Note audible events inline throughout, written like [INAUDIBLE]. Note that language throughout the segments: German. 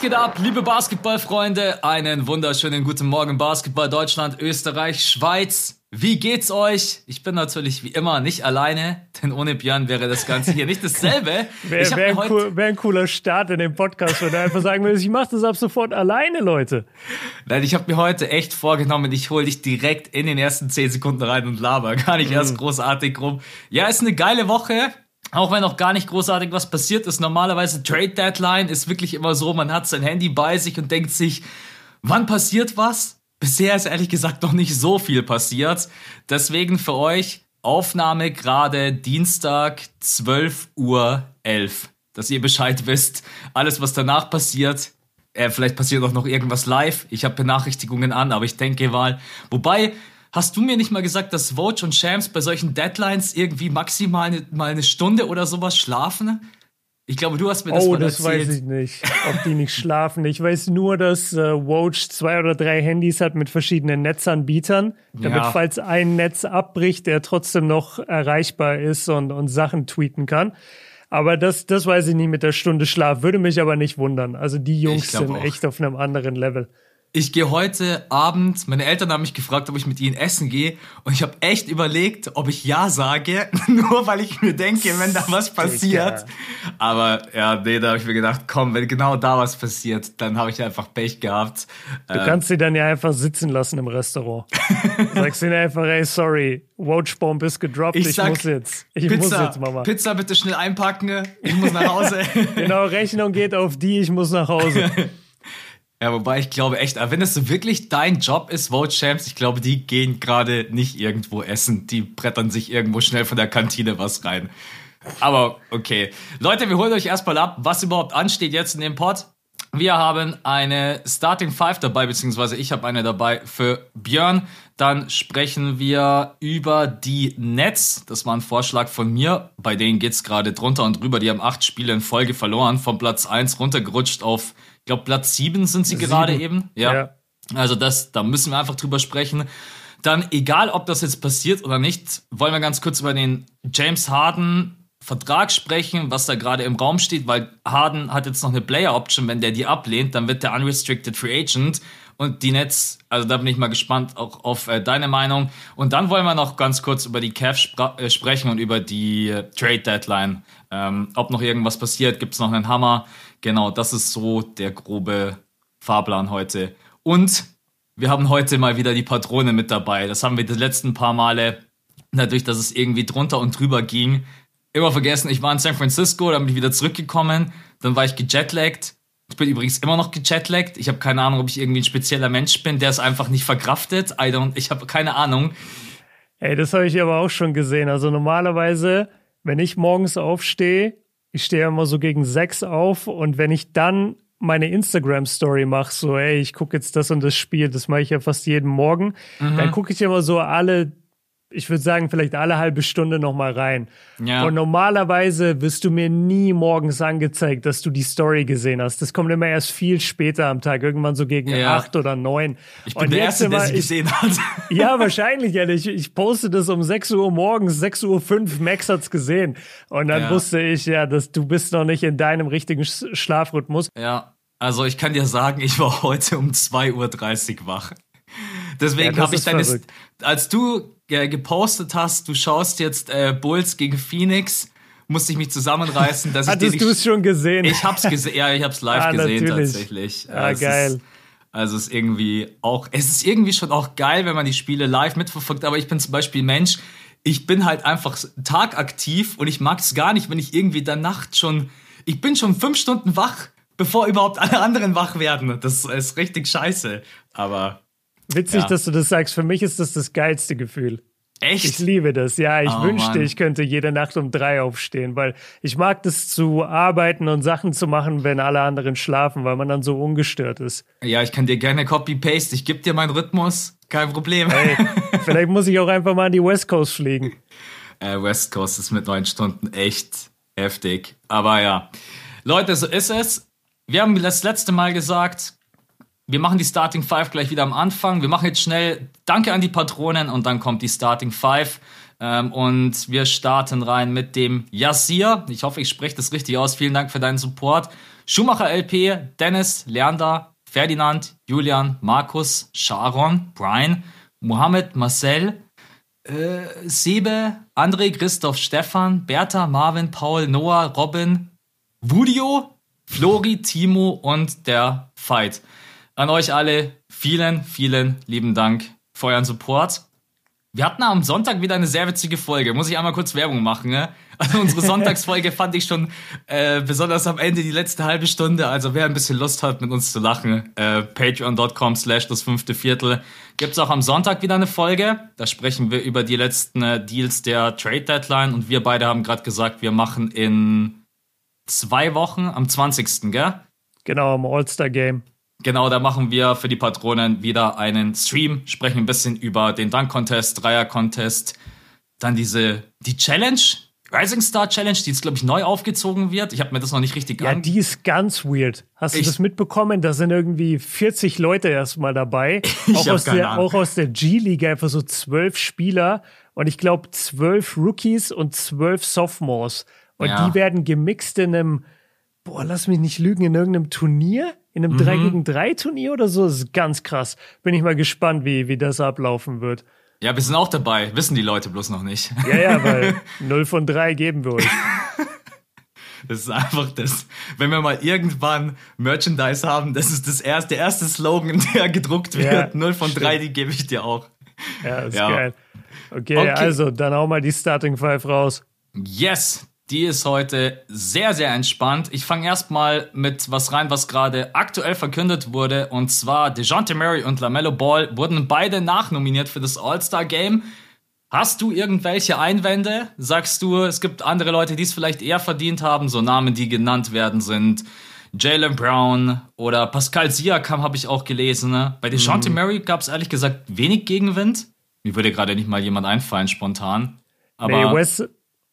Was geht ab, liebe Basketballfreunde? Einen wunderschönen guten Morgen Basketball Deutschland, Österreich, Schweiz. Wie geht's euch? Ich bin natürlich wie immer nicht alleine, denn ohne Björn wäre das Ganze hier nicht dasselbe. [LAUGHS] Wäre wär ein, cool, wär ein, cooler Start in dem Podcast, wenn er einfach sagen würde, ich mache das ab sofort alleine, Leute. Nein, ich habe mir heute echt vorgenommen, ich hole dich direkt in den ersten zehn Sekunden rein und laber. Gar nicht erst mhm. großartig rum. Ja, ist eine geile Woche. Auch wenn noch gar nicht großartig was passiert ist, normalerweise Trade Deadline ist wirklich immer so, man hat sein Handy bei sich und denkt sich, wann passiert was? Bisher ist ehrlich gesagt noch nicht so viel passiert. Deswegen für euch Aufnahme gerade Dienstag 12 Uhr 11. Dass ihr Bescheid [LAUGHS] wisst. Alles, was danach passiert, äh, vielleicht passiert auch noch irgendwas live. Ich habe Benachrichtigungen an, aber ich denke mal. Wobei, Hast du mir nicht mal gesagt, dass Vogue und Shams bei solchen Deadlines irgendwie maximal eine, mal eine Stunde oder sowas schlafen? Ich glaube, du hast mir das oh, mal das erzählt. weiß ich nicht, ob die nicht schlafen. Ich weiß nur, dass äh, Vogue zwei oder drei Handys hat mit verschiedenen Netzanbietern, damit ja. falls ein Netz abbricht, der trotzdem noch erreichbar ist und, und Sachen tweeten kann. Aber das, das weiß ich nicht mit der Stunde Schlaf. Würde mich aber nicht wundern. Also die Jungs sind auch. echt auf einem anderen Level ich gehe heute Abend, meine Eltern haben mich gefragt, ob ich mit ihnen essen gehe und ich habe echt überlegt, ob ich ja sage, [LAUGHS] nur weil ich mir denke, wenn da was passiert. Aber ja, nee, da habe ich mir gedacht, komm, wenn genau da was passiert, dann habe ich einfach Pech gehabt. Du äh, kannst sie dann ja einfach sitzen lassen im Restaurant. [LAUGHS] Sagst ihnen einfach, ey, sorry, Watchbomb ist gedroppt, ich, ich sag, muss jetzt. Ich Pizza, muss jetzt, Mama. Pizza bitte schnell einpacken, ich muss nach Hause. [LAUGHS] genau, Rechnung geht auf die, ich muss nach Hause. Ja, wobei ich glaube echt, wenn es wirklich dein Job ist, Vote Champs, ich glaube, die gehen gerade nicht irgendwo essen. Die brettern sich irgendwo schnell von der Kantine was rein. Aber okay. Leute, wir holen euch erstmal ab, was überhaupt ansteht jetzt in dem Pod. Wir haben eine Starting Five dabei, beziehungsweise ich habe eine dabei für Björn. Dann sprechen wir über die Nets. Das war ein Vorschlag von mir. Bei denen geht's gerade drunter und drüber. Die haben acht Spiele in Folge verloren, von Platz eins runtergerutscht auf ich glaube, Platz 7 sind sie sieben. gerade eben. Ja. ja. Also das, da müssen wir einfach drüber sprechen. Dann, egal ob das jetzt passiert oder nicht, wollen wir ganz kurz über den James Harden Vertrag sprechen, was da gerade im Raum steht, weil Harden hat jetzt noch eine Player Option, wenn der die ablehnt, dann wird der Unrestricted Free Agent und die Nets, also da bin ich mal gespannt auch auf äh, deine Meinung. Und dann wollen wir noch ganz kurz über die Cavs äh, sprechen und über die äh, Trade Deadline. Ähm, ob noch irgendwas passiert, gibt es noch einen Hammer. Genau, das ist so der grobe Fahrplan heute. Und wir haben heute mal wieder die Patrone mit dabei. Das haben wir die letzten paar Male, dadurch, dass es irgendwie drunter und drüber ging, immer vergessen. Ich war in San Francisco, dann bin ich wieder zurückgekommen, dann war ich gejetlaggt ich bin übrigens immer noch gechatlaggt. Ich habe keine Ahnung, ob ich irgendwie ein spezieller Mensch bin, der es einfach nicht verkraftet. I don't, ich habe keine Ahnung. Ey, das habe ich aber auch schon gesehen. Also normalerweise, wenn ich morgens aufstehe, ich stehe immer so gegen sechs auf und wenn ich dann meine Instagram-Story mache, so, ey, ich gucke jetzt das und das Spiel, das mache ich ja fast jeden Morgen, mhm. dann gucke ich immer so alle ich würde sagen, vielleicht alle halbe Stunde nochmal rein. Ja. Und normalerweise wirst du mir nie morgens angezeigt, dass du die Story gesehen hast. Das kommt immer erst viel später am Tag, irgendwann so gegen ja. acht oder neun. Ich bin Und der Erste, der sie gesehen hat. [LAUGHS] Ja, wahrscheinlich, ja. Ich, ich poste das um sechs Uhr morgens, sechs Uhr fünf, Max hat's gesehen. Und dann ja. wusste ich ja, dass du bist noch nicht in deinem richtigen Schlafrhythmus. Ja, also ich kann dir sagen, ich war heute um zwei Uhr dreißig wach. Deswegen ja, habe ich deine, verrückt. als du gepostet hast, du schaust jetzt äh, Bulls gegen Phoenix, musste ich mich zusammenreißen, dass [LAUGHS] Hattest du es schon gesehen? Ich hab's gesehen, ja, ich hab's live ah, gesehen natürlich. tatsächlich. Ah, es geil. Ist, also es ist irgendwie auch, es ist irgendwie schon auch geil, wenn man die Spiele live mitverfolgt, aber ich bin zum Beispiel Mensch, ich bin halt einfach tagaktiv und ich mag es gar nicht, wenn ich irgendwie dann Nacht schon, ich bin schon fünf Stunden wach, bevor überhaupt alle anderen wach werden. Das ist richtig scheiße. Aber Witzig, ja. dass du das sagst. Für mich ist das das geilste Gefühl. Echt? Ich liebe das. Ja, ich oh, wünschte, Mann. ich könnte jede Nacht um drei aufstehen, weil ich mag das zu arbeiten und Sachen zu machen, wenn alle anderen schlafen, weil man dann so ungestört ist. Ja, ich kann dir gerne Copy-Paste. Ich gebe dir meinen Rhythmus. Kein Problem. Hey, [LAUGHS] vielleicht muss ich auch einfach mal an die West Coast fliegen. Äh, West Coast ist mit neun Stunden echt heftig. Aber ja. Leute, so ist es. Wir haben das letzte Mal gesagt, wir machen die Starting Five gleich wieder am Anfang. Wir machen jetzt schnell Danke an die Patronen und dann kommt die Starting Five. Ähm, und wir starten rein mit dem Yassir. Ich hoffe, ich spreche das richtig aus. Vielen Dank für deinen Support. Schumacher LP, Dennis, Leander, Ferdinand, Julian, Markus, Sharon, Brian, Mohammed, Marcel, äh, Sebe, André, Christoph, Stefan, Bertha, Marvin, Paul, Noah, Robin, Wudio, Flori, Timo und der Fight. An euch alle vielen, vielen lieben Dank für euren Support. Wir hatten am Sonntag wieder eine sehr witzige Folge. Muss ich einmal kurz Werbung machen. Ne? Also unsere [LAUGHS] Sonntagsfolge fand ich schon äh, besonders am Ende die letzte halbe Stunde. Also wer ein bisschen Lust hat, mit uns zu lachen, äh, patreon.com slash das fünfte Viertel. Gibt's auch am Sonntag wieder eine Folge. Da sprechen wir über die letzten äh, Deals der Trade Deadline. Und wir beide haben gerade gesagt, wir machen in zwei Wochen am 20. Gell? Genau, am All-Star-Game. Genau, da machen wir für die Patronen wieder einen Stream, sprechen ein bisschen über den Dunk-Contest, Dreier-Contest, dann diese, die Challenge, Rising Star Challenge, die jetzt, glaube ich, neu aufgezogen wird. Ich habe mir das noch nicht richtig Ja, die ist ganz weird. Hast du Ich- das mitbekommen? Da sind irgendwie 40 Leute erstmal dabei. [LAUGHS] auch, aus der, auch aus der G-League einfach so zwölf Spieler und ich glaube zwölf Rookies und zwölf Sophomores. Und Ja. die werden gemixt in einem, boah, lass mich nicht lügen, in irgendeinem Turnier, in Mhm. einem 3 gegen 3 Turnier oder so. Das ist ganz krass. Bin ich mal gespannt, wie, wie das ablaufen wird. Ja, wir sind auch dabei, wissen die Leute bloß noch nicht. Ja, ja, weil [LAUGHS] 0 von 3 geben wir euch. [LAUGHS] Das ist einfach das, wenn wir mal irgendwann Merchandise haben, das ist das erste, der erste Slogan, [LAUGHS] der gedruckt wird. Ja, Null von stimmt. drei, die gebe ich dir auch. Ja, ist Ja. geil. Okay, Okay. also dann hau mal die Starting Five raus. Yes, die ist heute sehr, sehr entspannt. Ich fange erstmal mit was rein, was gerade aktuell verkündet wurde. Und zwar DeJounte Murray und LaMelo Ball wurden beide nachnominiert für das All-Star-Game. Hast du irgendwelche Einwände? Sagst du, es gibt andere Leute, die es vielleicht eher verdient haben? So Namen, die genannt werden, sind Jalen Brown oder Pascal Siakam habe ich auch gelesen. Ne? Bei DeJounte Murray gab es ehrlich gesagt wenig Gegenwind. Mir würde gerade nicht mal jemand einfallen spontan. Aber nee, West,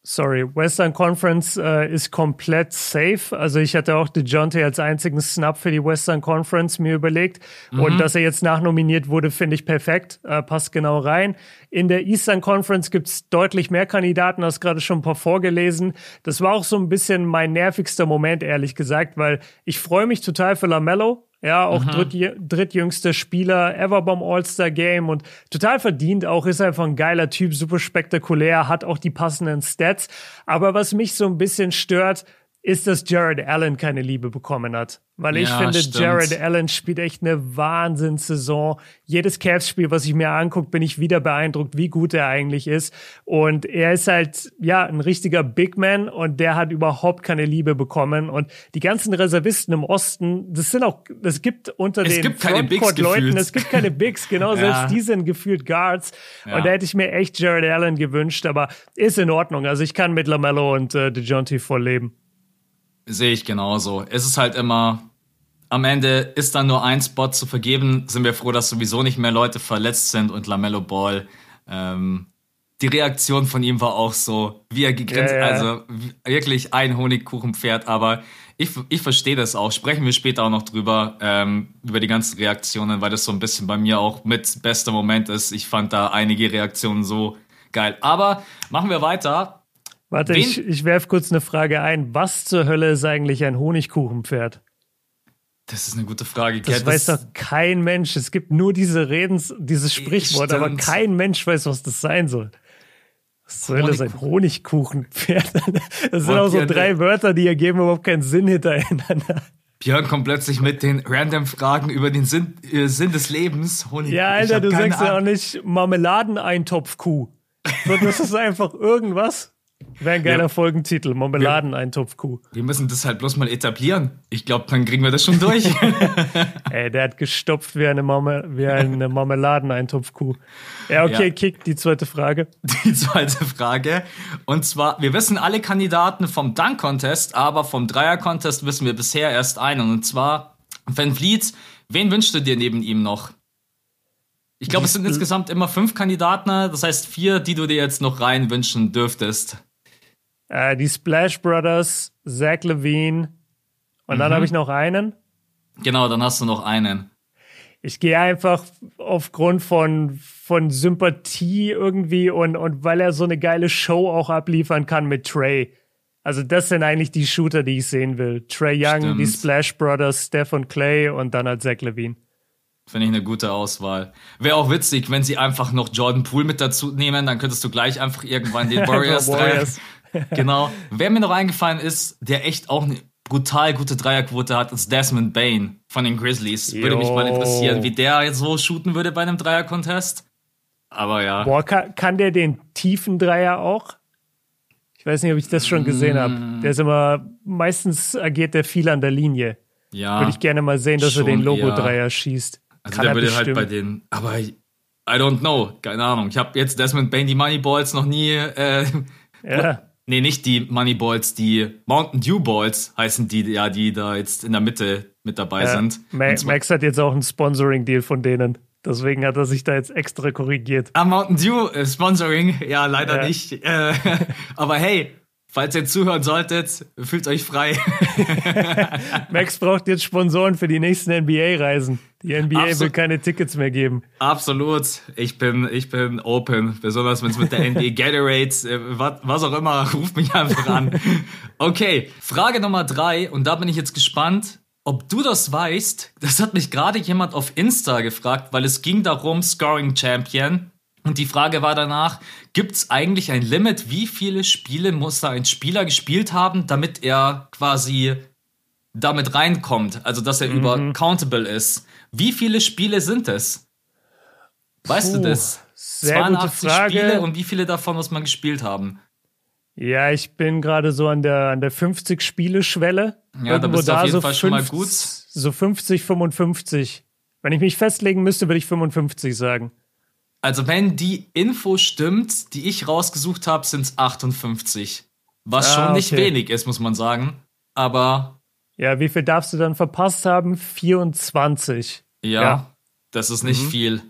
sorry, Western Conference äh, ist komplett safe. Also ich hatte auch DeJounte als einzigen Snap für die Western Conference mir überlegt. Mhm. Und dass er jetzt nachnominiert wurde, finde ich perfekt. Äh, passt genau rein. In der Eastern Conference gibt es deutlich mehr Kandidaten, hast gerade schon ein paar vorgelesen. Das war auch so ein bisschen mein nervigster Moment, ehrlich gesagt, weil ich freue mich total für LaMelo. Ja, auch drittj drittjüngster Spieler ever beim All-Star-Game und total verdient auch, ist einfach ein geiler Typ, super spektakulär, hat auch die passenden Stats. Aber was mich so ein bisschen stört, ist, dass Jared Allen keine Liebe bekommen hat. Weil ich Ja, finde, stimmt. Jared Allen spielt echt eine Wahnsinnssaison. Jedes Cavs-Spiel, was ich mir angucke, bin ich wieder beeindruckt, wie gut er eigentlich ist. Und er ist halt, ja, ein richtiger Big Man und der hat überhaupt keine Liebe bekommen. Und die ganzen Reservisten im Osten, das sind auch, es gibt unter Es den gibt Frontcourt-Leuten, es gibt keine Bigs, genau, [LAUGHS] Ja. selbst die sind gefühlt Guards. Ja. Und da hätte ich mir echt Jared Allen gewünscht, aber ist in Ordnung. Also ich kann mit LaMelo und äh, DeJounte voll leben. Sehe ich genauso. Es ist halt immer, am Ende ist dann nur ein Spot zu vergeben. Sind wir froh, dass sowieso nicht mehr Leute verletzt sind und LaMelo Ball. Ähm, die Reaktion von ihm war auch so, wie er gegrinst, Ja, ja. also wirklich ein Honigkuchenpferd, aber ich, ich verstehe das auch. Sprechen wir später auch noch drüber, ähm, über die ganzen Reaktionen, weil das so ein bisschen bei mir auch mit bester Moment ist. Ich fand da einige Reaktionen so geil. Aber machen wir weiter. Warte, Wen- ich, ich werfe kurz eine Frage ein. Was zur Hölle ist eigentlich ein Honigkuchenpferd? Das ist eine gute Frage. Das gell? weiß doch kein Mensch. Es gibt nur diese Redens, dieses Sprichwort, aber Stimmt. kein Mensch weiß, was das sein soll. Was zur Hölle ist ein Honigkuchenpferd? [LAUGHS] Das sind Und auch so ja, drei Wörter, die ergeben überhaupt keinen Sinn hintereinander. Björn kommt plötzlich mit den random Fragen über den Sinn, äh, Sinn des Lebens. Honig. Ja, Alter, du sagst ja auch nicht Marmeladeneintopfkuh. Das ist einfach irgendwas. Wäre ein geiler Ja. Folgentitel, Marmeladeneintopfkuh. Wir müssen das halt bloß mal etablieren. Ich glaube, dann kriegen wir das schon durch. [LAUGHS] Ey, der hat gestopft wie eine, Marme wie eine Marmeladeneintopfkuh. Ja, okay, Ja. kick, die zweite Frage. Die zweite Frage. Und zwar, wir wissen alle Kandidaten vom Dunk-Contest, aber vom Dreier-Contest wissen wir bisher erst einen. Und zwar Van Vliet. Wen wünschst du dir neben ihm noch? Ich glaube, es sind insgesamt immer fünf Kandidaten, das heißt vier, die du dir jetzt noch rein wünschen dürftest. Äh, die Splash Brothers, Zach Levine. Und Mhm. dann habe ich noch einen. Genau, dann hast du noch einen. ich gehe einfach aufgrund von, von Sympathie irgendwie und, und weil er so eine geile Show auch abliefern kann mit Trey. Also das sind eigentlich die Shooter, die ich sehen will. Trey Young, Stimmt. die Splash Brothers, Steph und Clay und dann halt Zach Levine. Finde ich eine gute Auswahl. Wäre auch witzig, wenn sie einfach noch Jordan Poole mit dazu nehmen, dann könntest du gleich einfach irgendwann den [LAUGHS] Warriors, Warriors. Genau. Wer mir noch eingefallen ist, der echt auch eine brutal gute Dreierquote hat, ist Desmond Bain von den Grizzlies. Würde mich mal interessieren, wie der jetzt so shooten würde bei einem Dreier-Contest. Aber ja. Boah, kann, kann der den tiefen Dreier auch? Ich weiß nicht, ob ich das schon gesehen mm. habe. Der ist immer, meistens agiert der viel an der Linie. Ja. Würde ich gerne mal sehen, dass er den Logo-Dreier schießt. Also kann der würde halt bei den, aber I don't know, keine Ahnung. Ich habe jetzt Desmond Bain die Moneyballs noch nie äh, ja. Nee, nicht die Moneyballs, die Mountain Dew Balls heißen die, ja, die da jetzt in der Mitte mit dabei ja, sind. Max, Max hat jetzt auch einen Sponsoring-Deal von denen. Deswegen hat er sich da jetzt extra korrigiert. Ah, Mountain Dew äh, Sponsoring, ja, leider ja. nicht. Äh, [LAUGHS] aber hey, Falls ihr zuhören solltet, fühlt euch frei. [LAUGHS] Max braucht jetzt Sponsoren für die nächsten NBA-Reisen. Die NBA Absolut. will keine Tickets mehr geben. Absolut. Ich bin, ich bin open. Besonders wenn es mit der NBA Gatorades, äh, was, was auch immer, [LAUGHS] ruft mich einfach an. Okay, Frage Nummer drei. Und da bin ich jetzt gespannt, ob du das weißt. Das hat mich gerade jemand auf Insta gefragt, weil es ging darum, Scoring Champion. Und die Frage war danach, gibt es eigentlich ein Limit, wie viele Spiele muss da ein Spieler gespielt haben, damit er quasi damit reinkommt, also dass er mhm. über countable ist. Wie viele Spiele sind es? Weißt Puh, du das? Sehr 82 Spiele und wie viele davon muss man gespielt haben? Ja, ich bin gerade so an der, an der 50-Spiele-Schwelle. Ja, Irgendwo da bist du auf jeden so Fall schon mal gut. So 50, 55. Wenn ich mich festlegen müsste, würde ich 55 sagen. Also wenn die Info stimmt, die ich rausgesucht habe, sind es 58. Was ah, schon nicht okay. wenig ist, muss man sagen. Aber. Ja, wie viel darfst du dann verpasst haben? 24. Ja, ja. das ist nicht mhm. viel.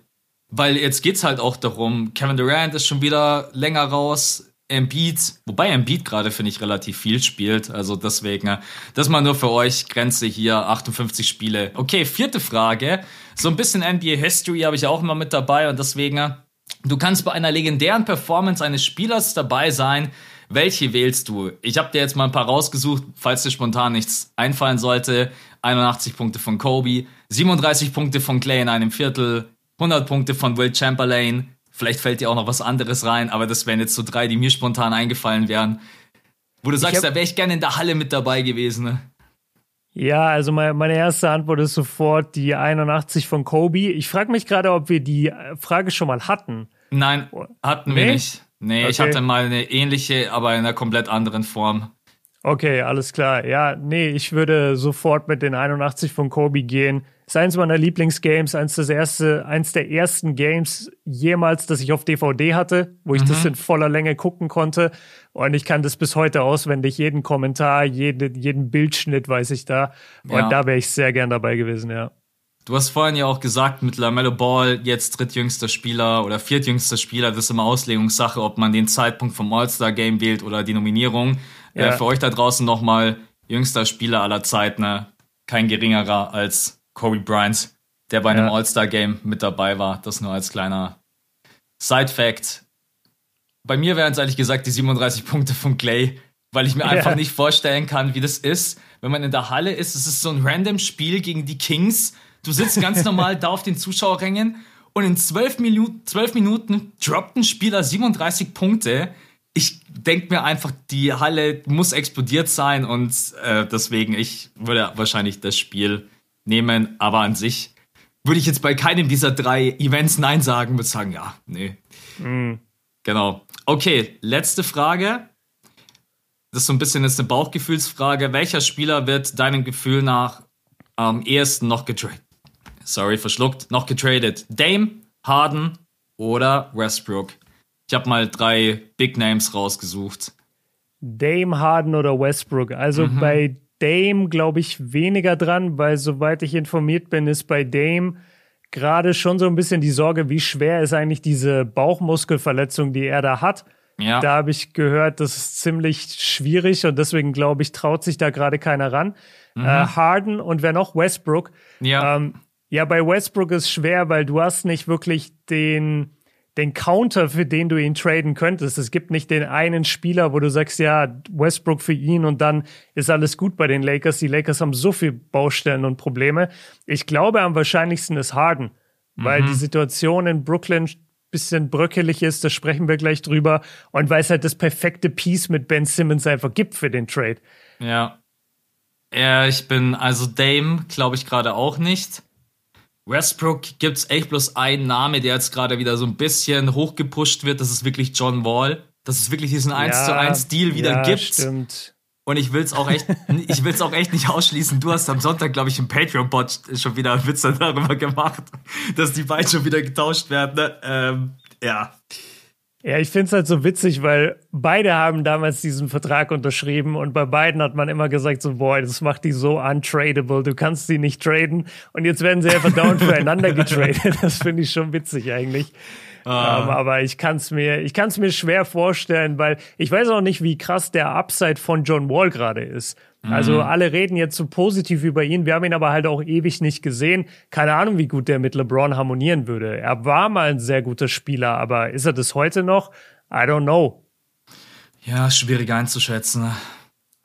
Weil jetzt geht's halt auch darum, Kevin Durant ist schon wieder länger raus. Embiid, wobei Embiid gerade, finde ich, relativ viel spielt. Also deswegen, das mal nur für euch, Grenze hier, 58 Spiele. Okay, vierte Frage. So ein bisschen NBA History habe ich auch immer mit dabei und deswegen, du kannst bei einer legendären Performance eines Spielers dabei sein. Welche wählst du? Ich habe dir jetzt mal ein paar rausgesucht, falls dir spontan nichts einfallen sollte. 81 Punkte von Kobe, 37 Punkte von Clay in einem Viertel, 100 Punkte von Will Chamberlain, Vielleicht fällt dir auch noch was anderes rein, aber das wären jetzt so drei, die mir spontan eingefallen wären. Wo du sagst, da wäre ich gerne in der Halle mit dabei gewesen. Ne? Ja, also meine, meine erste Antwort ist sofort die 81 von Kobe. Ich frage mich gerade, ob wir die Frage schon mal hatten. Nein, hatten nee? wir nicht. Nee, okay. ich hatte mal eine ähnliche, aber in einer komplett anderen Form. Okay, alles klar. Ja, nee, ich würde sofort mit den 81 von Kobe gehen ist eins meiner Lieblingsgames, eins, das erste, eins der ersten Games jemals, das ich auf DVD hatte, wo ich mhm. das in voller Länge gucken konnte. Und ich kann das bis heute auswendig, jeden Kommentar, jede, jeden Bildschnitt weiß ich da. Und ja. da wäre ich sehr gern dabei gewesen, ja. Du hast vorhin ja auch gesagt, mit LaMelo Ball jetzt drittjüngster Spieler oder viertjüngster Spieler, das ist immer Auslegungssache, ob man den Zeitpunkt vom All-Star-Game wählt oder die Nominierung. Äh, ja. Äh, für euch da draußen nochmal jüngster Spieler aller Zeiten, ne? kein geringerer als Kobe Bryant, der bei einem ja. All-Star-Game mit dabei war. Das nur als kleiner Side-Fact. Bei mir wären es ehrlich gesagt die 37 Punkte von Clay, weil ich mir ja. einfach nicht vorstellen kann, wie das ist, wenn man in der Halle ist. Es ist so ein random Spiel gegen die Kings. Du sitzt ganz normal [LAUGHS] da auf den Zuschauerrängen und in 12, Minu 12 Minuten droppt ein Spieler 37 Punkte. Ich denke mir einfach, die Halle muss explodiert sein und äh, deswegen, ich würde wahrscheinlich das Spiel nehmen, aber an sich würde ich jetzt bei keinem dieser drei Events Nein sagen, würde sagen, ja, nee. Mhm. Genau. Okay, letzte Frage. Das ist so ein bisschen jetzt eine Bauchgefühlsfrage. Welcher Spieler wird deinem Gefühl nach am ehesten noch getradet? Sorry, verschluckt. Noch getradet. Dame, Harden oder Westbrook? Ich habe mal drei Big Names rausgesucht. Dame, Harden oder Westbrook. Also mhm. bei Dame, glaube ich, weniger dran, weil soweit ich informiert bin, ist bei Dame gerade schon so ein bisschen die Sorge, wie schwer ist eigentlich diese Bauchmuskelverletzung, die er da hat. Ja. Da habe ich gehört, das ist ziemlich schwierig und deswegen glaube ich, traut sich da gerade keiner ran. Mhm. Äh, Harden und wer noch? Westbrook. Ja. Ähm, Ja, bei Westbrook ist schwer, weil du hast nicht wirklich den, den Counter, für den du ihn traden könntest. Es gibt nicht den einen Spieler, wo du sagst, ja, Westbrook für ihn und dann ist alles gut bei den Lakers. Die Lakers haben so viel Baustellen und Probleme. Ich glaube, am wahrscheinlichsten ist Harden, weil mhm. die Situation in Brooklyn bisschen bröckelig ist, da sprechen wir gleich drüber. Und weil es halt das perfekte Piece mit Ben Simmons einfach gibt für den Trade. Ja. Ja, ich bin, also Dame glaube ich gerade auch nicht. Westbrook gibt es echt bloß einen Name, der jetzt gerade wieder so ein bisschen hochgepusht wird. Das ist wirklich John Wall. Dass es wirklich diesen 1 ja, zu 1 Deal wieder ja, gibt. Stimmt. Und ich will es auch echt, [LAUGHS] ich will es auch echt nicht ausschließen. Du hast am Sonntag, glaube ich, im Patreon-Bot schon wieder einen Witz darüber gemacht, dass die beiden schon wieder getauscht werden. Ne? Ähm, ja. Ja, ich finde es halt so witzig, weil beide haben damals diesen Vertrag unterschrieben und bei beiden hat man immer gesagt so, boah, das macht die so untradable, du kannst sie nicht traden und jetzt werden sie einfach dauernd füreinander getradet. [LAUGHS] Das finde ich schon witzig eigentlich. Ah. Um, ähm, aber ich kann es mir, ich kann es mir schwer vorstellen, weil ich weiß auch nicht, wie krass der Upside von John Wall gerade ist. Also mhm. alle reden jetzt so positiv über ihn. Wir haben ihn aber halt auch ewig nicht gesehen. Keine Ahnung, wie gut der mit LeBron harmonieren würde. Er war mal ein sehr guter Spieler, aber ist er das heute noch? I don't know. Ja, schwierig einzuschätzen.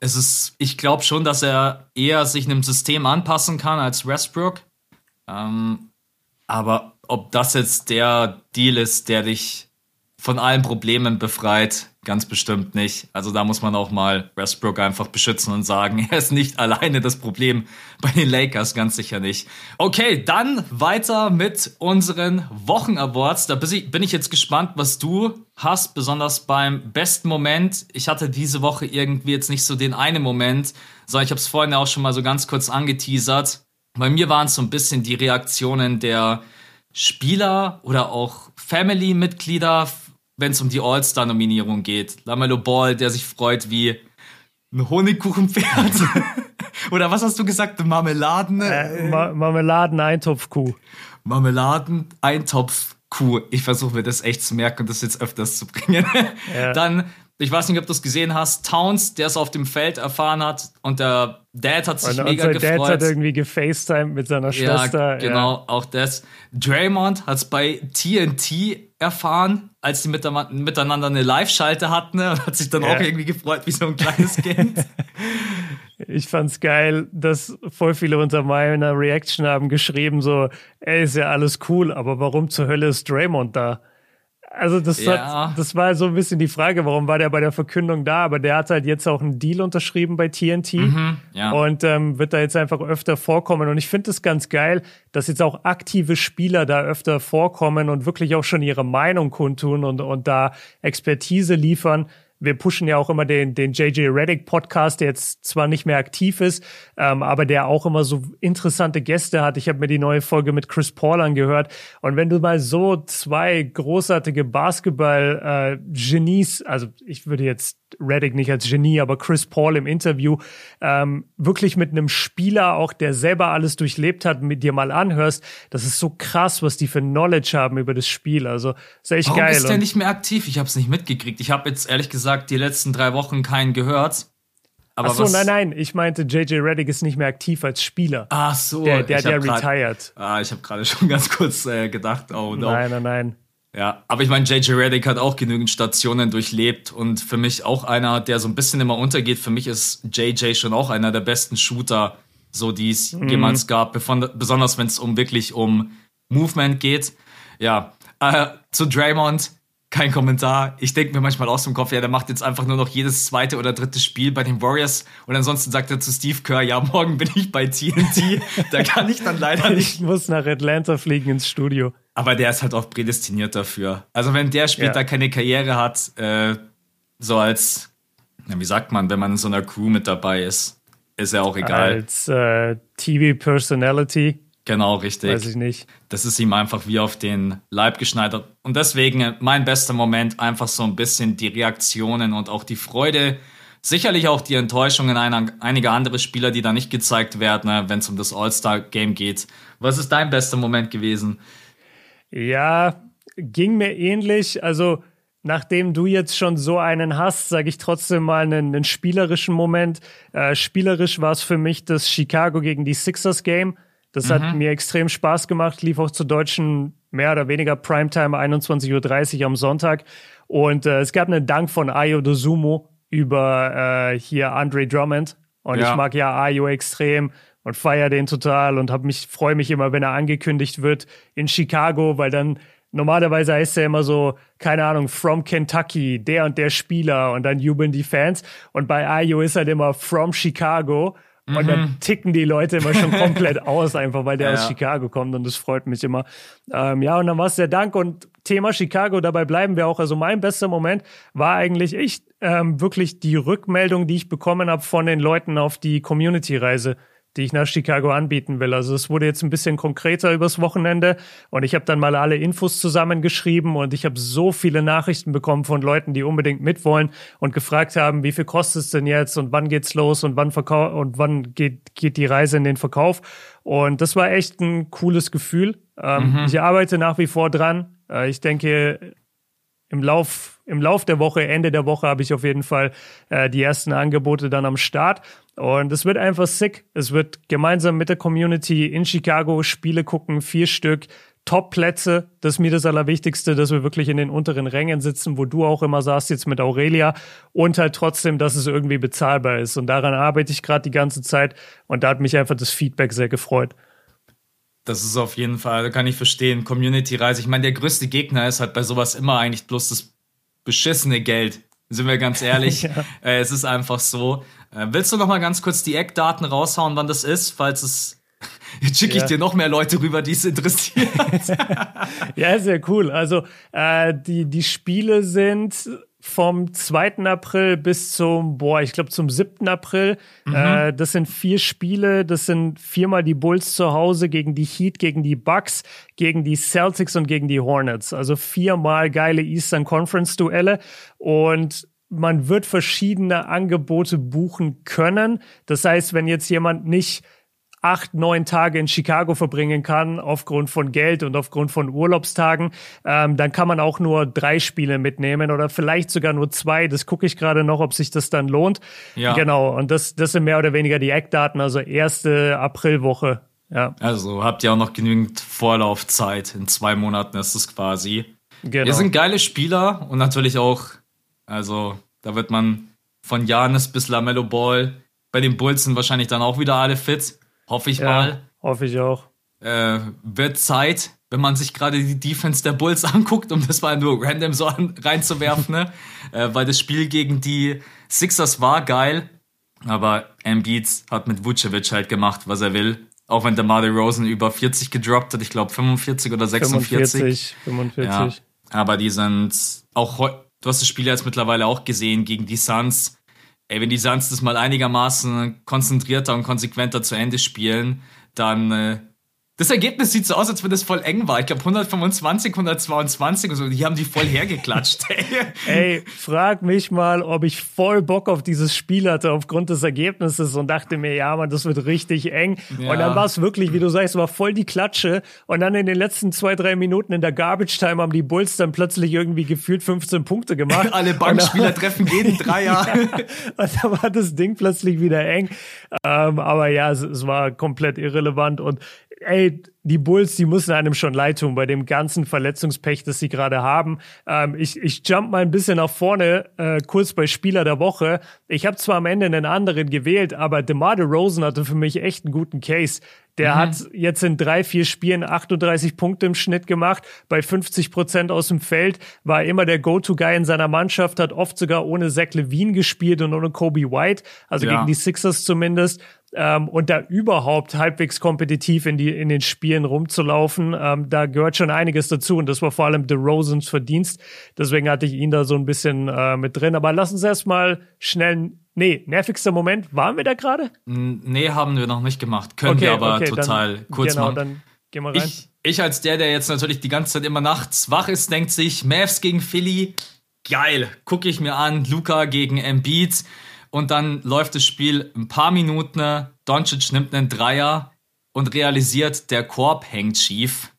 Es ist, ich glaube schon, dass er eher sich einem System anpassen kann als Westbrook. Ähm, aber ob das jetzt der Deal ist, der dich von allen Problemen befreit, ganz bestimmt nicht. Also da muss man auch mal Westbrook einfach beschützen und sagen, [LAUGHS] er ist nicht alleine das Problem bei den Lakers, ganz sicher nicht. Okay, dann weiter mit unseren Wochenawards. Da bin ich jetzt gespannt, was du hast, besonders beim besten Moment. Ich hatte diese Woche irgendwie jetzt nicht so den einen Moment, sondern ich habe es vorhin auch schon mal so ganz kurz angeteasert. Bei mir waren es so ein bisschen die Reaktionen der Spieler oder auch Family-Mitglieder, wenn es um die All-Star-Nominierung geht. Lamelo Ball, der sich freut wie ein Honigkuchenpferd. [LAUGHS] oder was hast du gesagt? Marmeladen? Äh, Ma Marmeladen-Eintopfkuh. Marmeladen-Eintopfkuh. Ich versuche mir das echt zu merken und das jetzt öfters zu bringen. Ja. [LAUGHS] Dann ich weiß nicht, ob du es gesehen hast, Towns, der es auf dem Feld erfahren hat und der Dad hat sich und, mega und gefreut. Dad hat irgendwie gefacetimed mit seiner Schwester. Ja, genau, ja. auch das. Draymond hat es bei TNT erfahren, als die miteinander eine Live-Schalte hatten ne, und [LAUGHS] hat sich dann ja. auch irgendwie gefreut wie so ein kleines Kind. [LAUGHS] ich fand's geil, dass voll viele unter meiner Reaction haben geschrieben so, ey, ist ja alles cool, aber warum zur Hölle ist Draymond da? Also das, ja. hat, das war so ein bisschen die Frage, warum war der bei der Verkündung da? Aber der hat halt jetzt auch einen Deal unterschrieben bei TNT mhm, ja. und ähm, wird da jetzt einfach öfter vorkommen. Und ich finde es ganz geil, dass jetzt auch aktive Spieler da öfter vorkommen und wirklich auch schon ihre Meinung kundtun und, und da Expertise liefern wir pushen ja auch immer den, den JJ Reddick Podcast, der jetzt zwar nicht mehr aktiv ist, ähm, aber der auch immer so interessante Gäste hat. Ich habe mir die neue Folge mit Chris Paul angehört. Und wenn du mal so zwei großartige Basketball-Genies, äh, also ich würde jetzt Reddick nicht als Genie, aber Chris Paul im Interview ähm, wirklich mit einem Spieler, auch der selber alles durchlebt hat, mit dir mal anhörst, das ist so krass, was die für Knowledge haben über das Spiel. Also ist echt Warum geil. Warum ist der nicht mehr aktiv? Ich habe es nicht mitgekriegt. Ich habe jetzt ehrlich gesagt die letzten drei Wochen keinen gehört. Aber Ach so, nein, nein, ich meinte, JJ Reddick ist nicht mehr aktiv als Spieler. Ach so. Der, der, der retired. Ah, ich habe gerade [LAUGHS] schon ganz kurz äh, gedacht, oh no. Nein, nein, nein. Ja, aber ich meine, JJ Reddick hat auch genügend Stationen durchlebt und für mich auch einer, der so ein bisschen immer untergeht. Für mich ist JJ schon auch einer der besten Shooter, so die es mhm. jemals gab, besonders wenn es um wirklich um Movement geht. Ja, äh, zu Draymond kein Kommentar. Ich denke mir manchmal aus dem Kopf, ja, der macht jetzt einfach nur noch jedes zweite oder dritte Spiel bei den Warriors und ansonsten sagt er zu Steve Kerr, ja, morgen bin ich bei TNT. [LAUGHS] da kann ich dann leider nicht. Ich muss nach Atlanta fliegen ins Studio. Aber der ist halt auch prädestiniert dafür. Also wenn der später ja. keine Karriere hat, äh, so als, wie sagt man, wenn man in so einer Crew mit dabei ist, ist er auch egal. Als äh, TV-Personality. Genau, richtig. Weiß ich nicht. Das ist ihm einfach wie auf den Leib geschneidert. Und deswegen mein bester Moment, einfach so ein bisschen die Reaktionen und auch die Freude, sicherlich auch die Enttäuschungen einer, einiger andere Spieler, die da nicht gezeigt werden, ne, wenn es um das All-Star-Game geht. Was ist dein bester Moment gewesen? Ja, ging mir ähnlich. Also, nachdem du jetzt schon so einen hast, sage ich trotzdem mal einen, einen spielerischen Moment. Äh, spielerisch war es für mich das Chicago gegen die Sixers Game. Das mhm. hat mir extrem Spaß gemacht, lief auch zur deutschen mehr oder weniger Primetime 21.30 Uhr am Sonntag. Und äh, es gab einen Dank von Ayo Dosumo über äh, hier Andre Drummond. Und ja. ich mag ja Ayo extrem und feiere den total und hab mich freue mich immer, wenn er angekündigt wird in Chicago, weil dann normalerweise heißt er immer so, keine Ahnung, from Kentucky, der und der Spieler und dann jubeln die Fans. Und bei Ayo ist halt immer from Chicago. Und mhm. dann ticken die Leute immer schon komplett [LAUGHS] aus, einfach weil der ja. aus Chicago kommt und das freut mich immer. Ähm, ja, und dann war es der Dank und Thema Chicago, dabei bleiben wir auch. Also mein bester Moment war eigentlich ich ähm, wirklich die Rückmeldung, die ich bekommen habe von den Leuten auf die Community-Reise die ich nach Chicago anbieten will. Also es wurde jetzt ein bisschen konkreter übers Wochenende und ich habe dann mal alle Infos zusammengeschrieben und ich habe so viele Nachrichten bekommen von Leuten, die unbedingt mitwollen und gefragt haben, wie viel kostet es denn jetzt und wann geht's los und wann verkau und wann geht, geht die Reise in den Verkauf. Und das war echt ein cooles Gefühl. Ähm, mhm. Ich arbeite nach wie vor dran. Äh, ich denke, im Lauf, im Lauf der Woche, Ende der Woche habe ich auf jeden Fall äh, die ersten Angebote dann am Start. Und es wird einfach sick. Es wird gemeinsam mit der Community in Chicago Spiele gucken, vier Stück, Top-Plätze. Das ist mir das Allerwichtigste, dass wir wirklich in den unteren Rängen sitzen, wo du auch immer saßt jetzt mit Aurelia und halt trotzdem, dass es irgendwie bezahlbar ist. Und daran arbeite ich gerade die ganze Zeit und da hat mich einfach das Feedback sehr gefreut. Das ist auf jeden Fall, kann ich verstehen. Community-Reise. Ich meine, der größte Gegner ist halt bei sowas immer eigentlich bloß das beschissene Geld. Sind wir ganz ehrlich. [LAUGHS] ja. äh, es ist einfach so. Äh, willst du noch mal ganz kurz die Eckdaten raushauen, wann das ist, falls es [LAUGHS] Jetzt schicke ich ja. dir noch mehr Leute rüber, die es interessiert. [LAUGHS] ja, sehr cool. Also äh, die, die Spiele sind vom 2. April bis zum, boah, ich glaube zum 7. April. Mhm. Äh, das sind vier Spiele. Das sind viermal die Bulls zu Hause gegen die Heat, gegen die Bucks, gegen die Celtics und gegen die Hornets. Also viermal geile Eastern Conference Duelle. Und man wird verschiedene Angebote buchen können. Das heißt, wenn jetzt jemand nicht acht, neun Tage in Chicago verbringen kann, aufgrund von Geld und aufgrund von Urlaubstagen, ähm, dann kann man auch nur drei Spiele mitnehmen oder vielleicht sogar nur zwei. Das gucke ich gerade noch, ob sich das dann lohnt. Ja. Genau. Und das, das sind mehr oder weniger die Eckdaten, also erste Aprilwoche. Ja. Also habt ihr auch noch genügend Vorlaufzeit. In zwei Monaten ist es quasi. Genau. Wir sind geile Spieler und natürlich auch, also da wird man von Janis bis Lamello Ball. Bei den Bulls sind wahrscheinlich dann auch wieder alle fit. Hoffe ich ja, mal. Hoffe ich auch. Äh, wird Zeit, wenn man sich gerade die Defense der Bulls [LAUGHS] anguckt, um das mal nur random so reinzuwerfen, ne? [LAUGHS] äh, weil das Spiel gegen die Sixers war geil, aber Embiid hat mit Vucevic halt gemacht, was er will. Auch wenn der Marley Rosen über 40 gedroppt hat, ich glaube 45 oder 46. 45, 45. Ja, aber die sind auch, du hast das Spiel jetzt mittlerweile auch gesehen gegen die Suns. Ey, wenn die Suns das mal einigermaßen konzentrierter und konsequenter zu Ende spielen, dann äh, das Ergebnis sieht so aus, als wenn das voll eng war. Ich glaube 125, 122 und so. Die haben die voll hergeklatscht. [LAUGHS] Ey, frag mich mal, ob ich voll Bock auf dieses Spiel hatte aufgrund des Ergebnisses und dachte mir, ja, man, das wird richtig eng. Ja. Und dann war es wirklich, wie du sagst, war voll die Klatsche. Und dann in den letzten zwei, drei Minuten in der Garbage Time haben die Bulls dann plötzlich irgendwie gefühlt 15 Punkte gemacht. [LAUGHS] Alle Bankspieler treffen jeden Dreier. [LAUGHS] ja. Und da war das Ding plötzlich wieder eng. Ähm, aber ja, es, es war komplett irrelevant und ey, die Bulls, die müssen einem schon leid tun bei dem ganzen Verletzungspech, das sie gerade haben. Ähm, ich, ich jump mal ein bisschen nach vorne, äh, kurz bei Spieler der Woche. Ich habe zwar am Ende einen anderen gewählt, aber DeMar DeRozan hatte für mich echt einen guten Case. Der mhm. hat jetzt in drei, vier Spielen 38 Punkte im Schnitt gemacht, bei 50 Prozent aus dem Feld, war immer der Go-To-Guy in seiner Mannschaft, hat oft sogar ohne Zach Levine gespielt und ohne Kobe White, also ja. gegen die Sixers zumindest ähm, und da überhaupt halbwegs kompetitiv in, die, in den Spielen rumzulaufen, ähm, da gehört schon einiges dazu und das war vor allem DeRozans Verdienst. Deswegen hatte ich ihn da so ein bisschen äh, mit drin. Aber lass uns erstmal schnell Nee, nervigster Moment, waren wir da gerade? Nee, haben wir noch nicht gemacht. Können okay, wir aber okay, total dann, kurz genau, machen. Dann gehen wir rein. Ich, ich als der, der jetzt natürlich die ganze Zeit immer nachts wach ist, denkt sich, Mavs gegen Philly, geil, gucke ich mir an, Luca gegen Embiid und dann läuft das Spiel ein paar Minuten. Doncic nimmt einen Dreier und realisiert, der Korb hängt schief.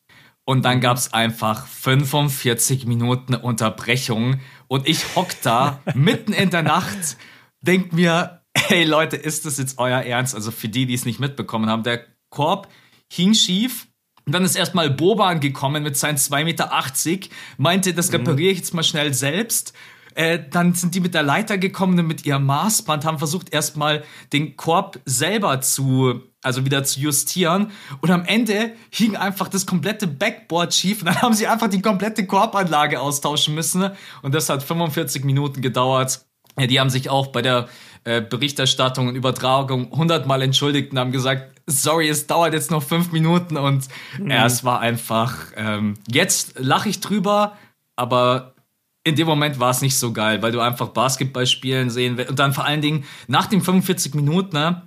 Und dann gab es einfach 45 Minuten Unterbrechung. Und ich hock da [LAUGHS] mitten in der Nacht, denk mir, hey Leute, ist das jetzt euer Ernst? Also für die, die es nicht mitbekommen haben, der Korb hing schief. Und dann ist erstmal Boban gekommen mit seinen 2,80 Meter, meinte, das repariere ich jetzt mal schnell selbst. Äh, dann sind die mit der Leiter gekommen und mit ihrem Maßband haben versucht, erstmal den Korb selber zu, also wieder zu justieren. Und am Ende hing einfach das komplette Backboard schief und dann haben sie einfach die komplette Korbanlage austauschen müssen. Und das hat 45 Minuten gedauert. Ja, die haben sich auch bei der äh, Berichterstattung und Übertragung hundertmal entschuldigt und haben gesagt, sorry, es dauert jetzt noch fünf Minuten und mhm. ja, es war einfach, ähm, jetzt lache ich drüber, aber in dem Moment war es nicht so geil, weil du einfach Basketball spielen sehen willst. Und dann vor allen Dingen nach den 45 Minuten ne,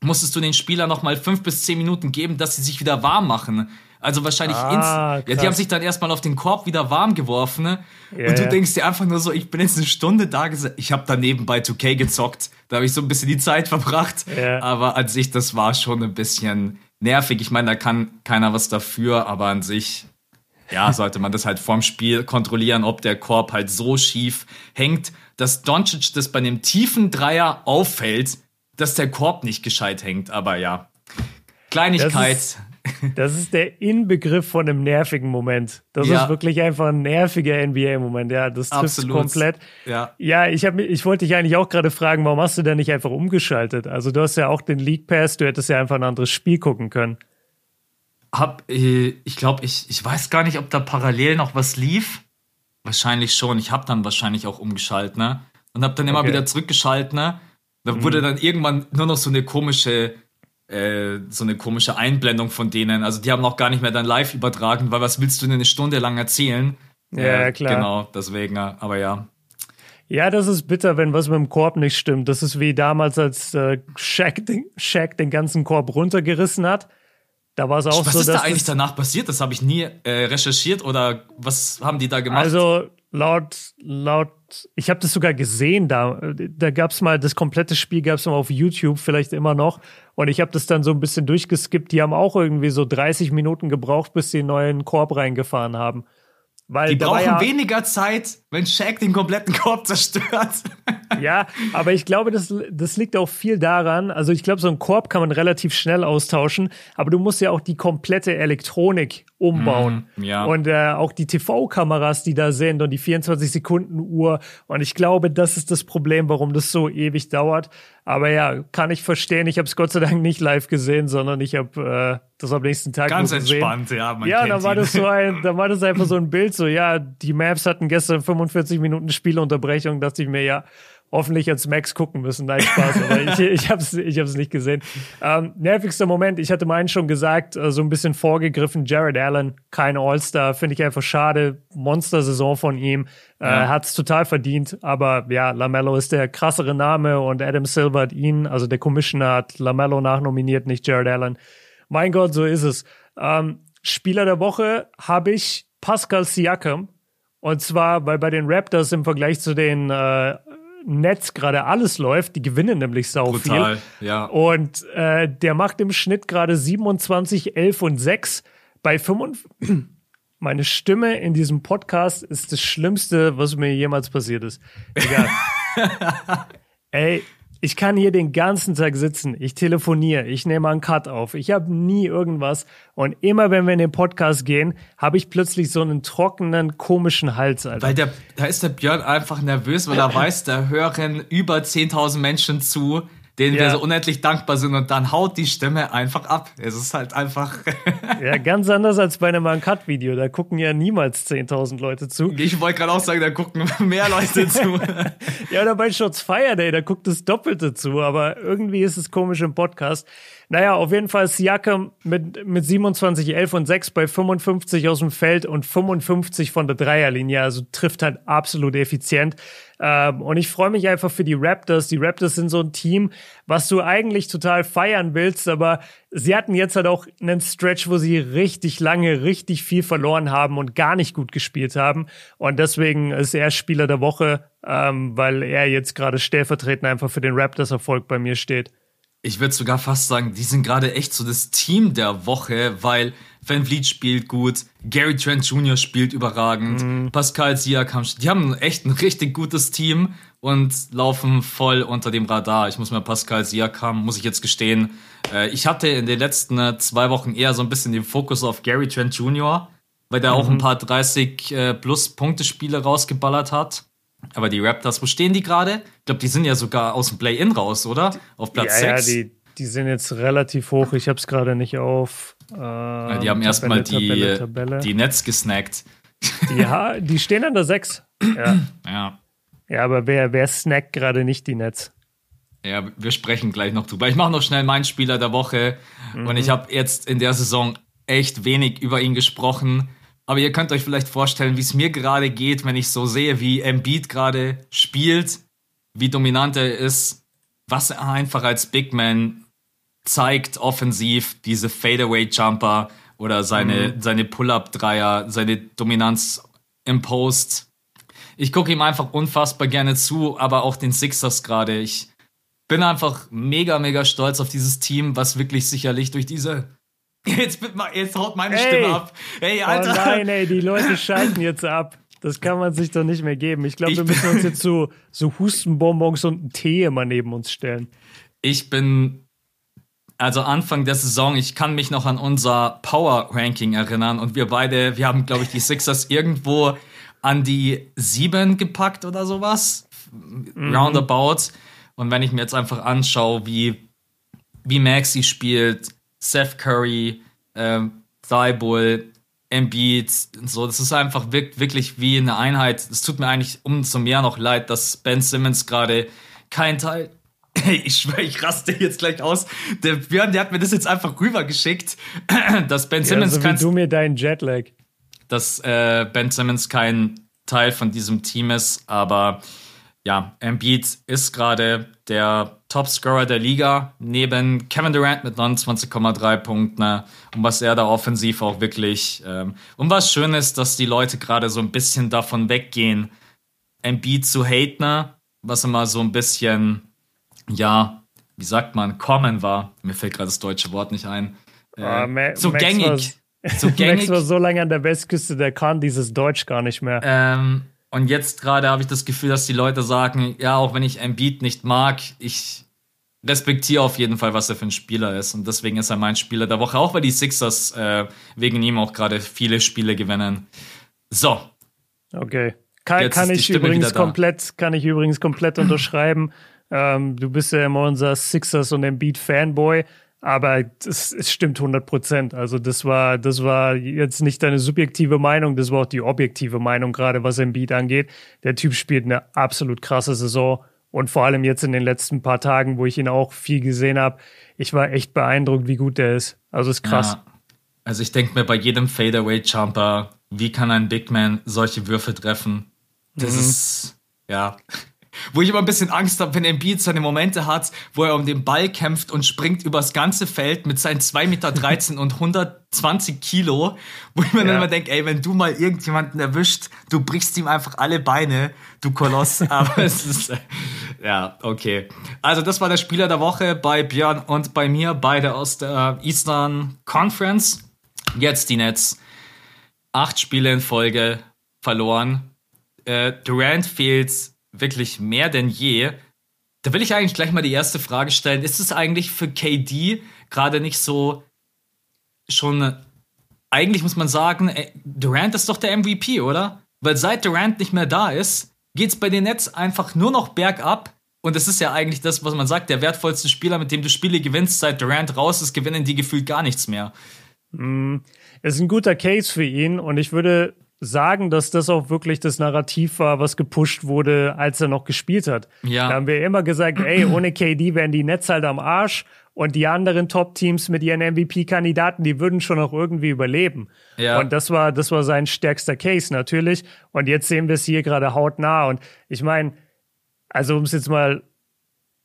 musstest du den Spielern noch mal fünf bis zehn Minuten geben, dass sie sich wieder warm machen. Also wahrscheinlich ah, ins, ja, die haben sich dann erstmal auf den Korb wieder warm geworfen. Ne? Yeah. Und du denkst dir einfach nur so, ich bin jetzt eine Stunde da gesessen. Ich habe daneben bei 2K gezockt. Da habe ich so ein bisschen die Zeit verbracht. Yeah. Aber an sich, das war schon ein bisschen nervig. Ich meine, da kann keiner was dafür, aber an sich ja, sollte man das halt vorm Spiel kontrollieren, ob der Korb halt so schief hängt, dass Doncic das bei einem tiefen Dreier auffällt, dass der Korb nicht gescheit hängt. Aber ja, Kleinigkeit. Das ist, das ist der Inbegriff von einem nervigen Moment. Das ja. ist wirklich einfach ein nerviger NBA-Moment. Ja, das trifft komplett. Ja, ja ich, hab, ich wollte dich eigentlich auch gerade fragen, warum hast du denn nicht einfach umgeschaltet? Also du hast ja auch den League Pass, du hättest ja einfach ein anderes Spiel gucken können hab, äh, ich glaube, ich, ich weiß gar nicht, ob da parallel noch was lief. Wahrscheinlich schon. Ich habe dann wahrscheinlich auch umgeschaltet, ne? Und habe dann immer okay. wieder zurückgeschaltet, ne? Da mhm. wurde dann irgendwann nur noch so eine komische, äh, so eine komische Einblendung von denen. Also die haben auch gar nicht mehr dann live übertragen, weil was willst du denn eine Stunde lang erzählen? Ja, äh, klar. Genau, deswegen, aber ja. Ja, das ist bitter, wenn was mit dem Korb nicht stimmt. Das ist wie damals, als äh, Shaq, den, Shaq den ganzen Korb runtergerissen hat da war es auch was so. Was ist da eigentlich danach passiert? Das habe ich nie äh, recherchiert oder was haben die da gemacht? Also laut, laut, ich habe das sogar gesehen da. Da gab es mal, das komplette Spiel gab es mal auf YouTube, vielleicht immer noch. Und ich habe das dann so ein bisschen durchgeskippt. Die haben auch irgendwie so 30 Minuten gebraucht, bis sie einen neuen Korb reingefahren haben. Weil die brauchen ja, weniger Zeit, wenn Shaq den kompletten Korb zerstört. Ja, aber ich glaube, das, das liegt auch viel daran. Also ich glaube, so einen Korb kann man relativ schnell austauschen, aber du musst ja auch die komplette Elektronik umbauen. Mm, ja. Und äh, auch die TV-Kameras, die da sind und die 24-Sekunden-Uhr. Und ich glaube, das ist das Problem, warum das so ewig dauert. Aber ja, kann ich verstehen. Ich habe es Gott sei Dank nicht live gesehen, sondern ich habe äh, das am nächsten Tag Ganz entspannt, ja. Man ja, da war das so ein, da war das einfach so ein Bild, so ja, die Maps hatten gestern 45 Minuten Spielunterbrechung, dachte ich mir, ja, hoffentlich als Max gucken müssen. Nein, Spaß, aber ich, [LAUGHS] ich habe es ich hab's nicht gesehen. Ähm, nervigster Moment, ich hatte meinen schon gesagt, äh, so ein bisschen vorgegriffen, Jared Allen, kein All-Star, finde ich einfach schade. Monster-Saison von ihm, äh, ja. hat es total verdient, aber ja, LaMelo ist der krassere Name und Adam Silver hat ihn, also der Commissioner hat LaMelo nachnominiert, nicht Jared Allen. Mein Gott, so ist es. Ähm, Spieler der Woche habe ich Pascal Siakam. Und zwar, weil bei den Raptors im Vergleich zu den äh, Netz gerade alles läuft. Die gewinnen nämlich sau Brutal, viel. ja. Und äh, der macht im Schnitt gerade 27, 11 und 6 bei 5. [CLEARS THROAT] Meine Stimme in diesem Podcast ist das Schlimmste, was mir jemals passiert ist. Egal. [LAUGHS] Ey, ich kann hier den ganzen Tag sitzen, ich telefoniere, ich nehme einen Cut auf, ich habe nie irgendwas und immer wenn wir in den Podcast gehen, habe ich plötzlich so einen trockenen, komischen Hals. Alter. Weil der, da ist der Björn einfach nervös, weil er [CLEARS THROAT] weiß, da hören über 10.000 Menschen zu denen ja. wir so unendlich dankbar sind und dann haut die Stimme einfach ab. Es ist halt einfach. [LAUGHS] ja, ganz anders als bei einem Uncut-Video. Da gucken ja niemals 10.000 Leute zu. Ich wollte gerade auch sagen, da gucken [LAUGHS] mehr Leute zu. [LAUGHS] ja, oder bei Shots Fire Day, da guckt das Doppelte zu. Aber irgendwie ist es komisch im Podcast. Naja, auf jeden Fall Siakam mit, mit 27, 11 und 6 bei 55 aus dem Feld und 55 von der Dreierlinie. Also trifft halt absolut effizient. Ähm, und ich freue mich einfach für die Raptors. Die Raptors sind so ein Team, was du eigentlich total feiern willst, aber sie hatten jetzt halt auch einen Stretch, wo sie richtig lange, richtig viel verloren haben und gar nicht gut gespielt haben. Und deswegen ist er Spieler der Woche, ähm, weil er jetzt gerade stellvertretend einfach für den Raptors-Erfolg bei mir steht ich würde sogar fast sagen, die sind gerade echt so das Team der Woche, weil Van Vliet spielt gut, Gary Trent Jr. spielt überragend, mhm. Pascal Siakam, die haben echt ein richtig gutes Team und laufen voll unter dem Radar. Ich muss mir Pascal Siakam, muss ich jetzt gestehen. Äh, ich hatte in den letzten äh, zwei Wochen eher so ein bisschen den Fokus auf Gary Trent Jr., weil der mhm. auch ein paar 30 äh, plus Punktespiele rausgeballert hat. Aber die Raptors, wo stehen die gerade? Ich glaube, die sind ja sogar aus dem Play-In raus, oder? Auf Platz ja, 6. Ja, die, die sind jetzt relativ hoch. Ich habe es gerade nicht auf. Äh, ja, die haben erstmal die, Tabelle, Tabelle. die Netz gesnackt. [LAUGHS] Ja, die stehen an der 6. Ja. ja. Ja, aber wer, wer snackt gerade nicht die Netz? Ja, wir sprechen gleich noch drüber. Ich mache noch schnell meinen Spieler der Woche. Mhm. Und ich habe jetzt in der Saison echt wenig über ihn gesprochen. Aber ihr könnt euch vielleicht vorstellen, wie es mir gerade geht, wenn ich so sehe, wie Embiid gerade spielt, wie dominant er ist, was er einfach als Big Man zeigt offensiv, diese Fadeaway-Jumper oder seine, mhm. seine Pull-Up-Dreier, seine Dominanz im Post. Ich gucke ihm einfach unfassbar gerne zu, aber auch den Sixers gerade. Ich bin einfach mega, mega stolz auf dieses Team, was wirklich sicherlich durch diese [LAUGHS] Jetzt, jetzt haut meine ey. Stimme ab. Hey, oh Alter. Oh nein, ey, die Leute [LAUGHS] schalten jetzt ab. Das kann man sich doch nicht mehr geben. Ich glaube, wir müssen uns jetzt so, so Hustenbonbons und einen Tee immer neben uns stellen. Ich bin, also Anfang der Saison, ich kann mich noch an unser Power-Ranking erinnern und wir beide, wir haben, glaube ich, die Sixers [LAUGHS] irgendwo an die sieben gepackt oder sowas. Mhm. Roundabout. Und wenn ich mir jetzt einfach anschaue, wie, wie Maxi spielt, Seth Curry, ähm, Thibault, Embiid, so, das ist einfach wirklich wie eine Einheit. Es tut mir eigentlich umso mehr noch leid, dass Ben Simmons gerade kein Teil [COUGHS] ich schwöre, ich raste jetzt gleich aus. Der Björn, der hat mir das jetzt einfach rübergeschickt, [COUGHS] dass Ben Simmons ja, so wie du mir deinen Jetlag. Dass äh, Ben Simmons kein Teil von diesem Team ist, aber ja, Embiid ist gerade der Topscorer der Liga, neben Kevin Durant mit 29,3 Punkten. Ne? Und was er da offensiv auch wirklich. Ähm, und was schön ist, dass die Leute gerade so ein bisschen davon weggehen, Embiid zu haten, was immer so ein bisschen, ja, wie sagt man, common war. Mir fällt gerade das deutsche Wort nicht ein. Äh, Ma so gängig. So gängig. [LAUGHS] Max war so lange an der Westküste, der kann dieses Deutsch gar nicht mehr. Ähm, und jetzt gerade habe ich das Gefühl, dass die Leute sagen, ja, auch wenn ich Embiid nicht mag, ich respektiere auf jeden Fall, was er für ein Spieler ist. Und deswegen ist er mein Spieler der Woche, auch weil die Sixers äh, wegen ihm auch gerade viele Spiele gewinnen. So. Okay. Kann, kann ich übrigens komplett, kann ich übrigens komplett [LAUGHS] unterschreiben. Ähm, du bist ja immer unser Sixers und Embiid Fanboy. Aber es, es stimmt 100 Prozent. Also das war, das war jetzt nicht deine subjektive Meinung, das war auch die objektive Meinung, gerade was Embiid angeht. Der Typ spielt eine absolut krasse Saison. Und vor allem jetzt in den letzten paar Tagen, wo ich ihn auch viel gesehen habe, ich war echt beeindruckt, wie gut der ist. Also ist krass. Ja. Also ich denke mir bei jedem Fadeaway-Jumper, wie kann ein Big Man solche Würfe treffen? Das mhm. ist, ja, wo ich immer ein bisschen Angst habe, wenn Embiid seine Momente hat, wo er um den Ball kämpft und springt übers ganze Feld mit seinen 2,13 Meter und 120 Kilo, wo ich mir ja. dann immer denke, ey, wenn du mal irgendjemanden erwischt, du brichst ihm einfach alle Beine, du Koloss. [LAUGHS] Aber es ist, ja, okay. Also das war der Spieler der Woche bei Björn und bei mir, beide aus der Eastern Conference. Jetzt die Nets. Acht Spiele in Folge verloren. Äh, Durant fehlt wirklich mehr denn je. Da will ich eigentlich gleich mal die erste Frage stellen. Ist es eigentlich für KD gerade nicht so schon, eigentlich muss man sagen, äh, Durant ist doch der MVP, oder? Weil seit Durant nicht mehr da ist, geht es bei den Nets einfach nur noch bergab. Und es ist ja eigentlich das, was man sagt, der wertvollste Spieler, mit dem du Spiele gewinnst, seit Durant raus ist, gewinnen die gefühlt gar nichts mehr. Mm, es ist ein guter Case für ihn und ich würde sagen, dass das auch wirklich das Narrativ war, was gepusht wurde, als er noch gespielt hat. Ja. Da haben wir immer gesagt, ey, [CLEARS THROAT] ohne KD wären die Nets halt am Arsch und die anderen Top-Teams mit ihren MVP-Kandidaten, die würden schon noch irgendwie überleben. Ja. Und das war, das war sein stärkster Case natürlich. Und jetzt sehen wir es hier gerade hautnah. Und ich meine, also um es jetzt mal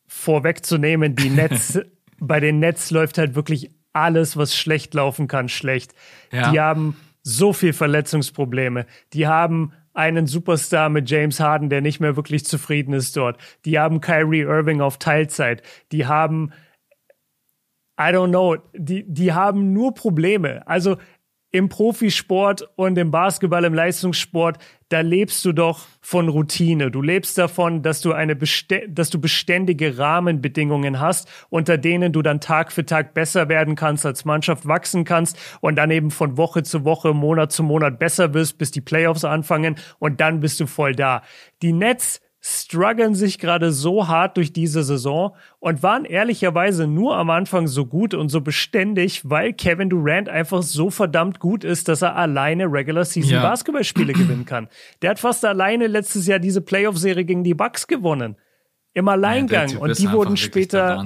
vorwegzunehmen, die [LAUGHS] Nets, bei den Nets läuft halt wirklich alles, was schlecht laufen kann, schlecht. Ja. Die haben so viel Verletzungsprobleme. Die haben einen Superstar mit James Harden, der nicht mehr wirklich zufrieden ist dort. Die haben Kyrie Irving auf Teilzeit. Die haben, I don't know, die, die haben nur Probleme. Also im Profisport und im Basketball, im Leistungssport, da lebst du doch von Routine. Du lebst davon, dass du eine dass du beständige Rahmenbedingungen hast, unter denen du dann Tag für Tag besser werden kannst, als Mannschaft wachsen kannst und dann eben von Woche zu Woche, Monat zu Monat besser wirst, bis die Playoffs anfangen und dann bist du voll da. Die Nets strugglen sich gerade so hart durch diese Saison und waren ehrlicherweise nur am Anfang so gut und so beständig, weil Kevin Durant einfach so verdammt gut ist, dass er alleine Regular Season ja. Basketballspiele gewinnen kann. Der hat fast alleine letztes Jahr diese Playoff-Serie gegen die Bucks gewonnen. Im Alleingang. Ja, und die wurden später.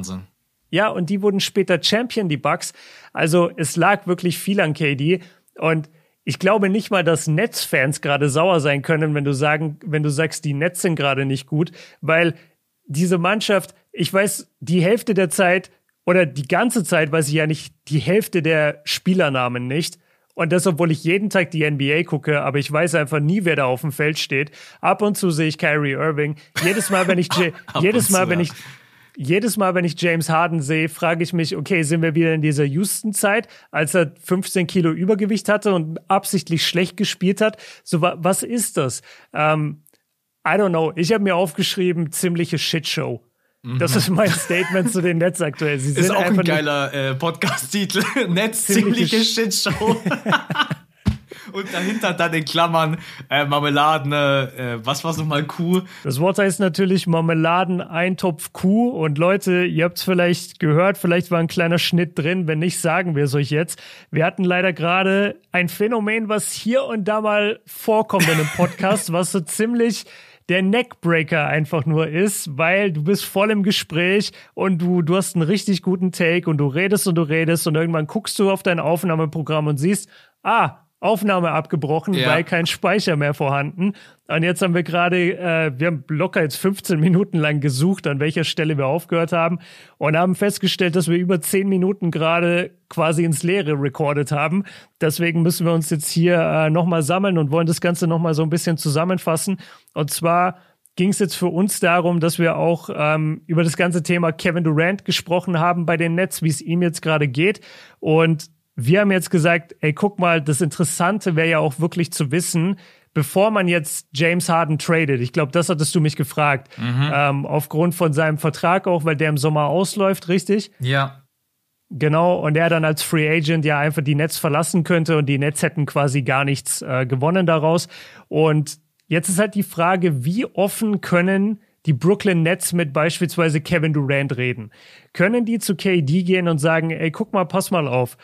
Ja, und die wurden später Champion, die Bucks. Also es lag wirklich viel an KD. Und ich glaube nicht mal, dass Netzfans gerade sauer sein können, wenn du sagen, wenn du sagst, die Nets sind gerade nicht gut, weil diese Mannschaft, ich weiß, die Hälfte der Zeit oder die ganze Zeit weiß ich ja nicht die Hälfte der Spielernamen nicht. Und das, obwohl ich jeden Tag die NBA gucke, aber ich weiß einfach nie, wer da auf dem Feld steht. Ab und zu sehe ich Kyrie Irving. Jedes Mal, wenn ich, [LAUGHS] jedes Mal, wenn ich, jedes Mal, wenn ich James Harden sehe, frage ich mich, okay, sind wir wieder in dieser Houston-Zeit, als er 15 Kilo Übergewicht hatte und absichtlich schlecht gespielt hat? So, was ist das? Ähm, I don't know. Ich habe mir aufgeschrieben, ziemliche Shitshow. Das mhm. ist mein Statement zu den Nets aktuell. Sie ist auch ein geiler äh, Podcast-Titel. [LAUGHS] Netz ziemliche Shitshow. [LAUGHS] Und dahinter dann in Klammern äh, Marmeladen, äh, was war's nochmal, Kuh? Das Wort heißt natürlich Marmeladen, Eintopf Kuh. Und Leute, ihr habt's vielleicht gehört, vielleicht war ein kleiner Schnitt drin. Wenn nicht, sagen wir es euch jetzt. Wir hatten leider gerade ein Phänomen, was hier und da mal vorkommt in einem Podcast, [LAUGHS] was so ziemlich der Neckbreaker einfach nur ist, weil du bist voll im Gespräch und du, du hast einen richtig guten Take und du redest und du redest und irgendwann guckst du auf dein Aufnahmeprogramm und siehst, ah, Aufnahme abgebrochen, ja. weil kein Speicher mehr vorhanden. Und jetzt haben wir gerade, äh, wir haben locker jetzt 15 Minuten lang gesucht, an welcher Stelle wir aufgehört haben und haben festgestellt, dass wir über 10 Minuten gerade quasi ins Leere recorded haben. Deswegen müssen wir uns jetzt hier äh, nochmal sammeln und wollen das Ganze nochmal so ein bisschen zusammenfassen. Und zwar ging es jetzt für uns darum, dass wir auch ähm, über das ganze Thema Kevin Durant gesprochen haben bei den Nets, wie es ihm jetzt gerade geht. Und wir haben jetzt gesagt, ey, guck mal, das Interessante wäre ja auch wirklich zu wissen, bevor man jetzt James Harden tradet. Ich glaube, das hattest du mich gefragt. Mhm. Ähm, aufgrund von seinem Vertrag auch, weil der im Sommer ausläuft, richtig? Ja. Genau, und er dann als Free Agent ja einfach die Nets verlassen könnte und die Nets hätten quasi gar nichts äh, gewonnen daraus. Und jetzt ist halt die Frage, wie offen können die Brooklyn Nets mit beispielsweise Kevin Durant reden? Können die zu KD gehen und sagen, ey, guck mal, pass mal auf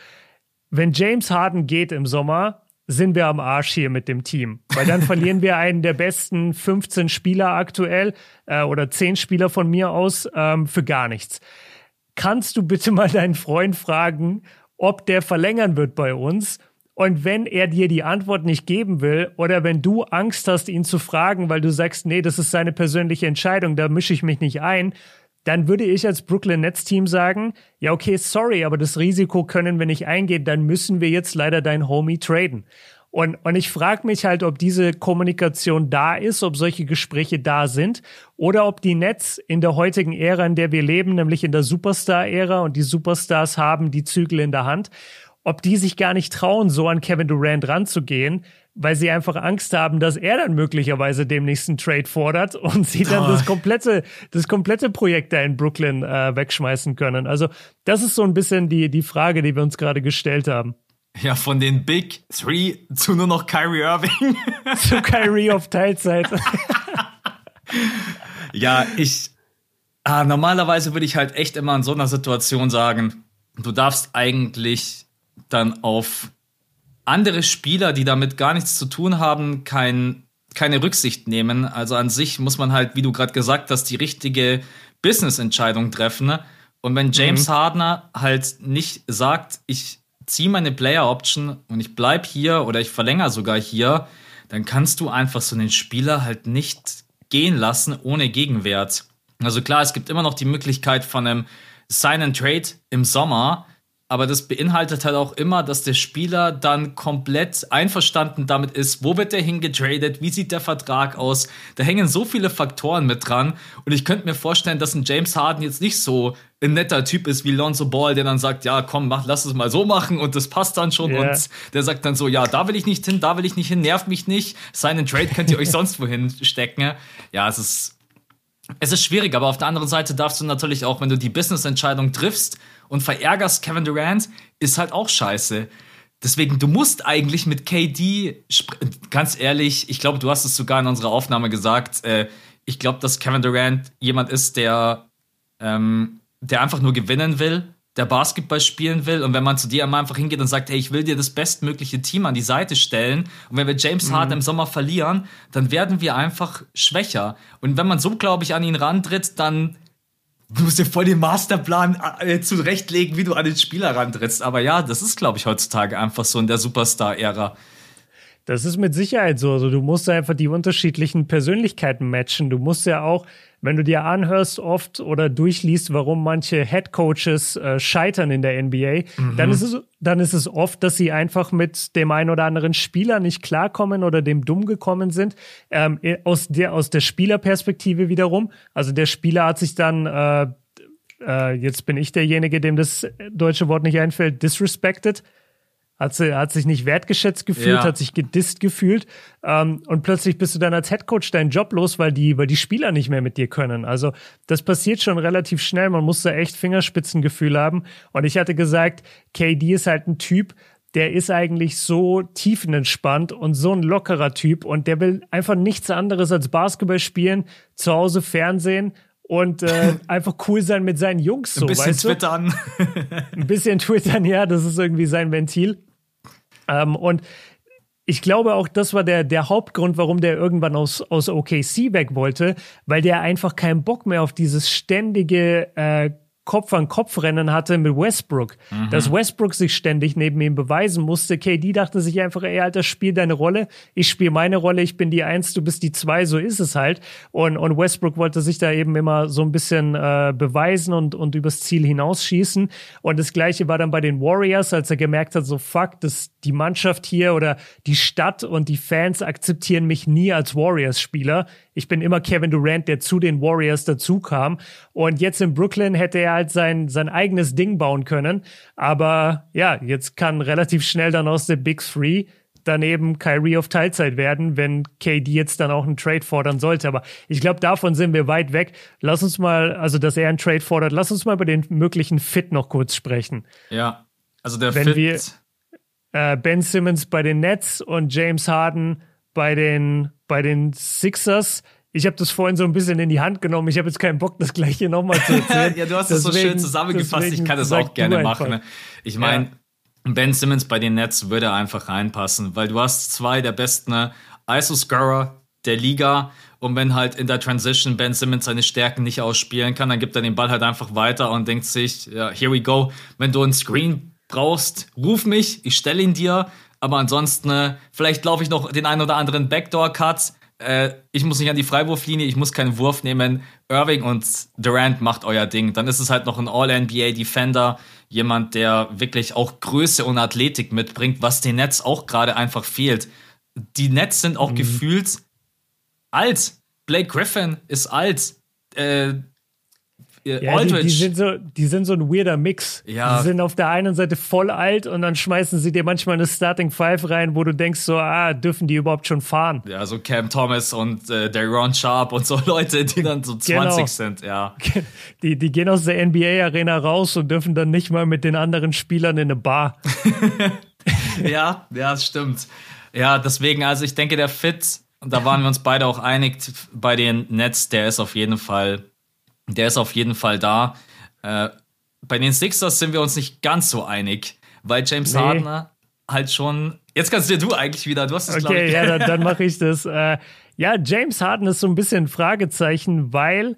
wenn James Harden geht im Sommer, sind wir am Arsch hier mit dem Team. Weil dann verlieren wir einen der besten 15 Spieler aktuell äh, oder 10 Spieler von mir aus ähm, für gar nichts. Kannst du bitte mal deinen Freund fragen, ob der verlängern wird bei uns? Und wenn er dir die Antwort nicht geben will oder wenn du Angst hast, ihn zu fragen, weil du sagst, nee, das ist seine persönliche Entscheidung, da mische ich mich nicht ein, dann würde ich als Brooklyn Nets Team sagen, ja, okay, sorry, aber das Risiko können wir nicht eingehen, dann müssen wir jetzt leider dein Homie traden. Und, und ich frage mich halt, ob diese Kommunikation da ist, ob solche Gespräche da sind oder ob die Nets in der heutigen Ära, in der wir leben, nämlich in der Superstar-Ära und die Superstars haben die Zügel in der Hand, ob die sich gar nicht trauen, so an Kevin Durant ranzugehen, weil sie einfach Angst haben, dass er dann möglicherweise dem nächsten Trade fordert [LAUGHS] und sie dann oh. das komplette, das komplette Projekt da in Brooklyn äh, wegschmeißen können. Also das ist so ein bisschen die, die Frage, die wir uns gerade gestellt haben. Ja, von den Big Three zu nur noch Kyrie Irving. [LAUGHS] zu Kyrie auf Teilzeit. [LAUGHS] ja, ich, ah, normalerweise würde ich halt echt immer in so einer Situation sagen, du darfst eigentlich dann auf andere Spieler, die damit gar nichts zu tun haben, kein, keine Rücksicht nehmen. Also an sich muss man halt, wie du gerade gesagt hast, die richtige Business-Entscheidung treffen. Und wenn James mhm. Hardner halt nicht sagt, ich ziehe meine Player-Option und ich bleib hier oder ich verlängere sogar hier, dann kannst du einfach so einen Spieler halt nicht gehen lassen ohne Gegenwert. Also klar, es gibt immer noch die Möglichkeit von einem Sign and Trade im Sommer, aber das beinhaltet halt auch immer, dass der Spieler dann komplett einverstanden damit ist, wo wird der hingetradet, wie sieht der Vertrag aus. Da hängen so viele Faktoren mit dran. Und ich könnte mir vorstellen, dass ein James Harden jetzt nicht so ein netter Typ ist wie Lonzo Ball, der dann sagt, ja, komm, mach, lass es mal so machen und das passt dann schon. Yeah. Und der sagt dann so, ja, da will ich nicht hin, da will ich nicht hin, nervt mich nicht. Seinen Trade könnt ihr euch [LAUGHS] sonst wohin stecken. Ja, es ist, es ist schwierig, aber auf der anderen Seite darfst du natürlich auch, wenn du die Business-Entscheidung triffst, und verärgerst Kevin Durant, ist halt auch scheiße. Deswegen, du musst eigentlich mit KD, ganz ehrlich, ich glaube, du hast es sogar in unserer Aufnahme gesagt, äh, ich glaube, dass Kevin Durant jemand ist, der, ähm, der einfach nur gewinnen will, der Basketball spielen will und wenn man zu dir einfach hingeht und sagt, hey, ich will dir das bestmögliche Team an die Seite stellen und wenn wir James mhm. Harden im Sommer verlieren, dann werden wir einfach schwächer. Und wenn man so, glaube ich, an ihn rantritt, dann Du musst dir voll den Masterplan äh, zurechtlegen, wie du an den Spieler rantrittst. Aber ja, das ist, glaube ich, heutzutage einfach so in der Superstar-Ära. Das ist mit Sicherheit so. Also du musst einfach die unterschiedlichen Persönlichkeiten matchen. Du musst ja auch wenn du dir anhörst oft oder durchliest, warum manche Head Coaches äh, scheitern in der NBA, mhm. dann ist es dann ist es oft, dass sie einfach mit dem einen oder anderen Spieler nicht klarkommen oder dem dumm gekommen sind. Ähm, aus der aus der Spielerperspektive wiederum. Also der Spieler hat sich dann äh, äh, jetzt bin ich derjenige, dem das deutsche Wort nicht einfällt, disrespected hat, sie, hat sich nicht wertgeschätzt gefühlt, ja. hat sich gedisst gefühlt. Ähm, und plötzlich bist du dann als Headcoach deinen Job los, weil die, weil die Spieler nicht mehr mit dir können. Also das passiert schon relativ schnell. Man muss da echt Fingerspitzengefühl haben. Und ich hatte gesagt, KD ist halt ein Typ, der ist eigentlich so tiefenentspannt und so ein lockerer Typ und der will einfach nichts anderes als Basketball spielen, zu Hause Fernsehen und äh, [LAUGHS] einfach cool sein mit seinen Jungs. So, ein bisschen weißt du? twittern. ein bisschen twittern, ja, das ist irgendwie sein Ventil. Ähm, und ich glaube auch, das war der, der Hauptgrund, warum der irgendwann aus, aus OKC weg wollte, weil der einfach keinen Bock mehr auf dieses ständige äh, Kopf an Kopf Rennen hatte mit Westbrook. Mhm. Dass Westbrook sich ständig neben ihm beweisen musste. KD dachte sich einfach, ey, Alter, spiel deine Rolle. Ich spiele meine Rolle. Ich bin die Eins, du bist die Zwei. So ist es halt. Und, und Westbrook wollte sich da eben immer so ein bisschen äh, beweisen und, und übers Ziel hinausschießen. Und das Gleiche war dann bei den Warriors, als er gemerkt hat, so fuck, das, die Mannschaft hier oder die Stadt und die Fans akzeptieren mich nie als Warriors-Spieler. Ich bin immer Kevin Durant, der zu den Warriors dazu kam. Und jetzt in Brooklyn hätte er halt sein, sein eigenes Ding bauen können. Aber ja, jetzt kann relativ schnell dann aus der Big Three daneben Kyrie auf Teilzeit werden, wenn KD jetzt dann auch einen Trade fordern sollte. Aber ich glaube, davon sind wir weit weg. Lass uns mal, also dass er einen Trade fordert, lass uns mal über den möglichen Fit noch kurz sprechen. Ja, also der wenn Fit. Wir, äh, ben Simmons bei den Nets und James Harden bei den, bei den Sixers. Ich habe das vorhin so ein bisschen in die Hand genommen. Ich habe jetzt keinen Bock, das gleiche nochmal zu erzählen. [LAUGHS] ja, du hast es so schön zusammengefasst. Ich kann das auch gerne machen. Ne? Ich meine, ja. Ben Simmons bei den Nets würde einfach reinpassen, weil du hast zwei der besten ne, ISO-Scorer der Liga. Und wenn halt in der Transition Ben Simmons seine Stärken nicht ausspielen kann, dann gibt er den Ball halt einfach weiter und denkt sich, ja, here we go. Wenn du einen Screen brauchst, ruf mich, ich stelle ihn dir. Aber ansonsten, äh, vielleicht laufe ich noch den einen oder anderen Backdoor-Cut. Äh, ich muss nicht an die Freiwurflinie, ich muss keinen Wurf nehmen. Irving und Durant macht euer Ding. Dann ist es halt noch ein All-NBA-Defender, jemand, der wirklich auch Größe und Athletik mitbringt, was den Nets auch gerade einfach fehlt. Die Nets sind auch mhm. gefühlt alt. Blake Griffin ist alt. Äh, ja, die, die, sind so, die sind so ein weirder Mix. Ja. Die sind auf der einen Seite voll alt und dann schmeißen sie dir manchmal eine Starting Five rein, wo du denkst so, ah, dürfen die überhaupt schon fahren? Ja, so Cam Thomas und äh, Ron Sharp und so [LAUGHS] Leute, die dann so 20 genau. sind, ja. [LAUGHS] Die, die gehen aus der NBA-Arena raus und dürfen dann nicht mal mit den anderen Spielern in eine Bar. [LAUGHS] ja, ja, das stimmt. Ja, deswegen, also ich denke, der Fit, und da waren wir uns beide auch einig bei den Nets, der ist auf jeden Fall der ist auf jeden Fall da. Äh, bei den Sixers sind wir uns nicht ganz so einig, weil James nee. Harden halt schon. Jetzt kannst du du eigentlich wieder. Du hast es Okay, ich. ja, dann, dann mache ich das. [LAUGHS] Äh, ja, James Harden ist so ein bisschen ein Fragezeichen, weil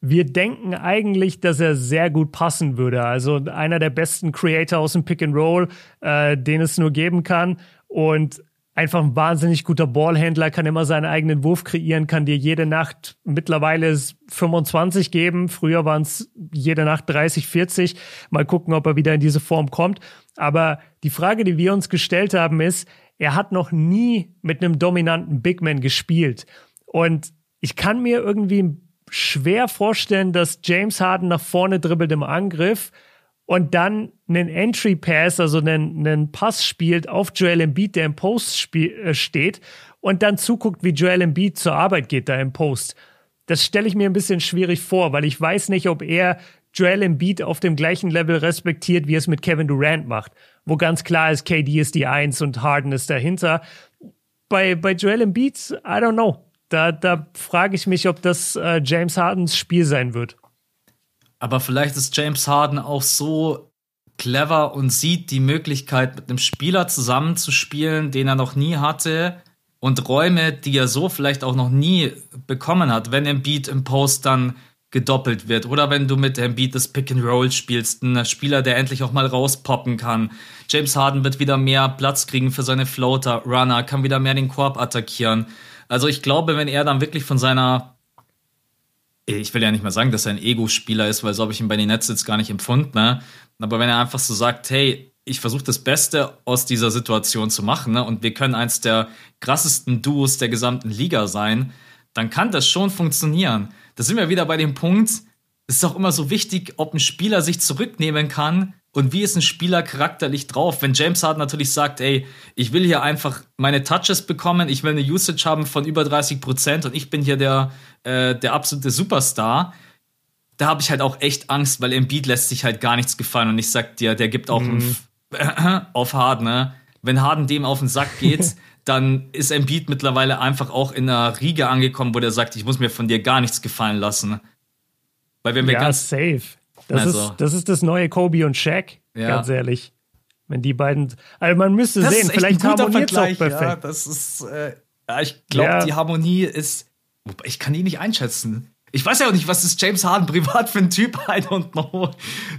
wir denken eigentlich, dass er sehr gut passen würde. Also einer der besten Creator aus dem Pick and Roll, äh, den es nur geben kann. Und einfach ein wahnsinnig guter Ballhändler, kann immer seinen eigenen Wurf kreieren, kann dir jede Nacht mittlerweile 25 geben. Früher waren es jede Nacht 30, 40. Mal gucken, ob er wieder in diese Form kommt. Aber die Frage, die wir uns gestellt haben, ist, er hat noch nie mit einem dominanten Big Man gespielt. Und ich kann mir irgendwie schwer vorstellen, dass James Harden nach vorne dribbelt im Angriff und dann einen Entry Pass, also einen, einen Pass spielt auf Joel Embiid, der im Post spiel, äh, steht und dann zuguckt, wie Joel Embiid zur Arbeit geht da im Post. Das stelle ich mir ein bisschen schwierig vor, weil ich weiß nicht, ob er Joel Embiid auf dem gleichen Level respektiert, wie es mit Kevin Durant macht, wo ganz klar ist, KD ist die Eins und Harden ist dahinter. Bei, bei Joel Embiid, I don't know. Da, da frage ich mich, ob das äh, James Hardens Spiel sein wird. Aber vielleicht ist James Harden auch so clever und sieht die Möglichkeit, mit einem Spieler zusammenzuspielen, den er noch nie hatte und Räume, die er so vielleicht auch noch nie bekommen hat, wenn Embiid im Post dann gedoppelt wird oder wenn du mit Embiid das Pick and Roll spielst, ein Spieler, der endlich auch mal rauspoppen kann. James Harden wird wieder mehr Platz kriegen für seine Floater, Runner, kann wieder mehr den Korb attackieren. Also ich glaube, wenn er dann wirklich von seiner ich will ja nicht mal sagen, dass er ein Ego-Spieler ist, weil so habe ich ihn bei den Nets jetzt gar nicht empfunden. Ne? Aber wenn er einfach so sagt, hey, ich versuche das Beste aus dieser Situation zu machen ne? und wir können eins der krassesten Duos der gesamten Liga sein, dann kann das schon funktionieren. Da sind wir wieder bei dem Punkt, es ist auch immer so wichtig, ob ein Spieler sich zurücknehmen kann und wie ist ein Spieler charakterlich drauf? Wenn James Harden natürlich sagt, ey, ich will hier einfach meine Touches bekommen, ich will eine Usage haben von über 30 Prozent und ich bin hier der, äh, der absolute Superstar, da habe ich halt auch echt Angst, weil Embiid lässt sich halt gar nichts gefallen und ich sag dir, der gibt auch mhm. [CLEARS THROAT] auf Harden, ne? Wenn Harden dem auf den Sack geht, [LAUGHS] dann ist Embiid mittlerweile einfach auch in einer Riege angekommen, wo der sagt, ich muss mir von dir gar nichts gefallen lassen. Weil wenn wir ja, ganz safe. Das, also. ist, das ist das neue Kobe und Shaq, ja. ganz ehrlich. Wenn die beiden, also man müsste das sehen, vielleicht harmoniert es auch perfekt. Ja, das ist, äh, ja, ich glaube, ja. die Harmonie ist, ich kann die nicht einschätzen. Ich weiß ja auch nicht, was ist James Harden privat für ein Typ, [LAUGHS] I don't know.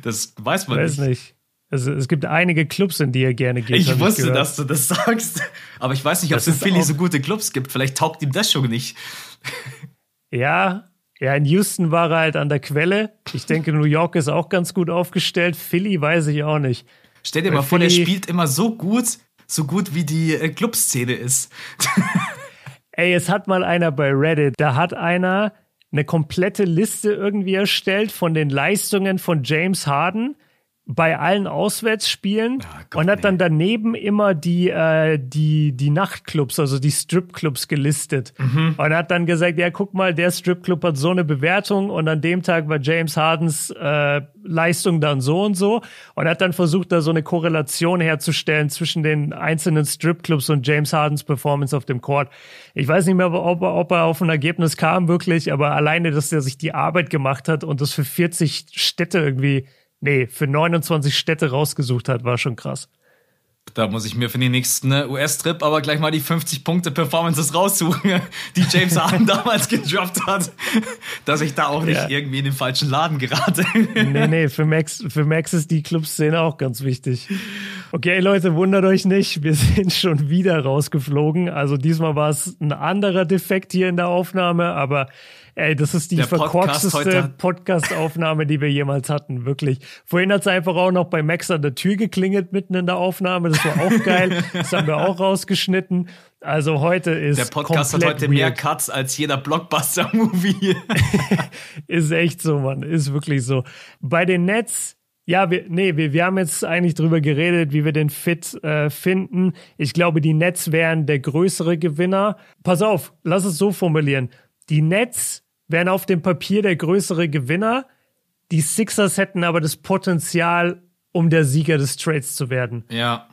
Das weiß man weiß nicht. nicht. Also, es gibt einige Clubs, in die er gerne geht. Ich wusste, ich dass du das sagst. Aber ich weiß nicht, ob es in Philly so gute Clubs gibt. Vielleicht taugt ihm das schon nicht. Ja, ja, in Houston war er halt an der Quelle. Ich denke, New York ist auch ganz gut aufgestellt. Philly weiß ich auch nicht. Stell dir Bei mal vor, der spielt immer so gut, so gut wie die äh, Clubszene ist. [LAUGHS] Ey, es hat mal einer bei Reddit, da hat einer eine komplette Liste irgendwie erstellt von den Leistungen von James Harden bei allen Auswärtsspielen oh Gott, und hat dann daneben immer die, äh, die, die Nachtclubs, also die Stripclubs gelistet. Mhm. Und hat dann gesagt, ja, guck mal, der Stripclub hat so eine Bewertung und an dem Tag war James Hardens äh, Leistung dann so und so und hat dann versucht, da so eine Korrelation herzustellen zwischen den einzelnen Stripclubs und James Hardens Performance auf dem Court. Ich weiß nicht mehr, ob, ob er auf ein Ergebnis kam wirklich, aber alleine, dass er sich die Arbeit gemacht hat und das für 40 Städte irgendwie nee, für 29 Städte rausgesucht hat, war schon krass. Da muss ich mir für den nächsten ne, US-Trip aber gleich mal die 50 Punkte Performances raussuchen, [LAUGHS] die James Harden [LAUGHS] damals gedroppt hat, [LAUGHS] dass ich da auch nicht ja. irgendwie in den falschen Laden gerate. nee, nee, für Max, für Max ist die Clubszene auch ganz wichtig. Okay, Leute, wundert euch nicht, wir sind schon wieder rausgeflogen. Also diesmal war es ein anderer Defekt hier in der Aufnahme, aber Ey, das ist die Der verkorksteste Podcast-Aufnahme, die wir jemals hatten, wirklich. Vorhin hat es einfach auch noch bei Max an der Tür geklingelt mitten in der Aufnahme. Das war auch geil. das haben wir auch rausgeschnitten. Also heute ist. Der Podcast hat heute weird. mehr Cuts als jeder Blockbuster-Movie. [LAUGHS] ist echt so, Mann. Ist wirklich so. Bei den Nets ja, wir, nee, wir, wir haben jetzt eigentlich drüber geredet, wie wir den Fit äh, finden. Ich glaube, die Nets wären der größere Gewinner. Pass auf, lass es so formulieren. Die Nets wären auf dem Papier der größere Gewinner. Die Sixers hätten aber das Potenzial, um der Sieger des Trades zu werden. Ja.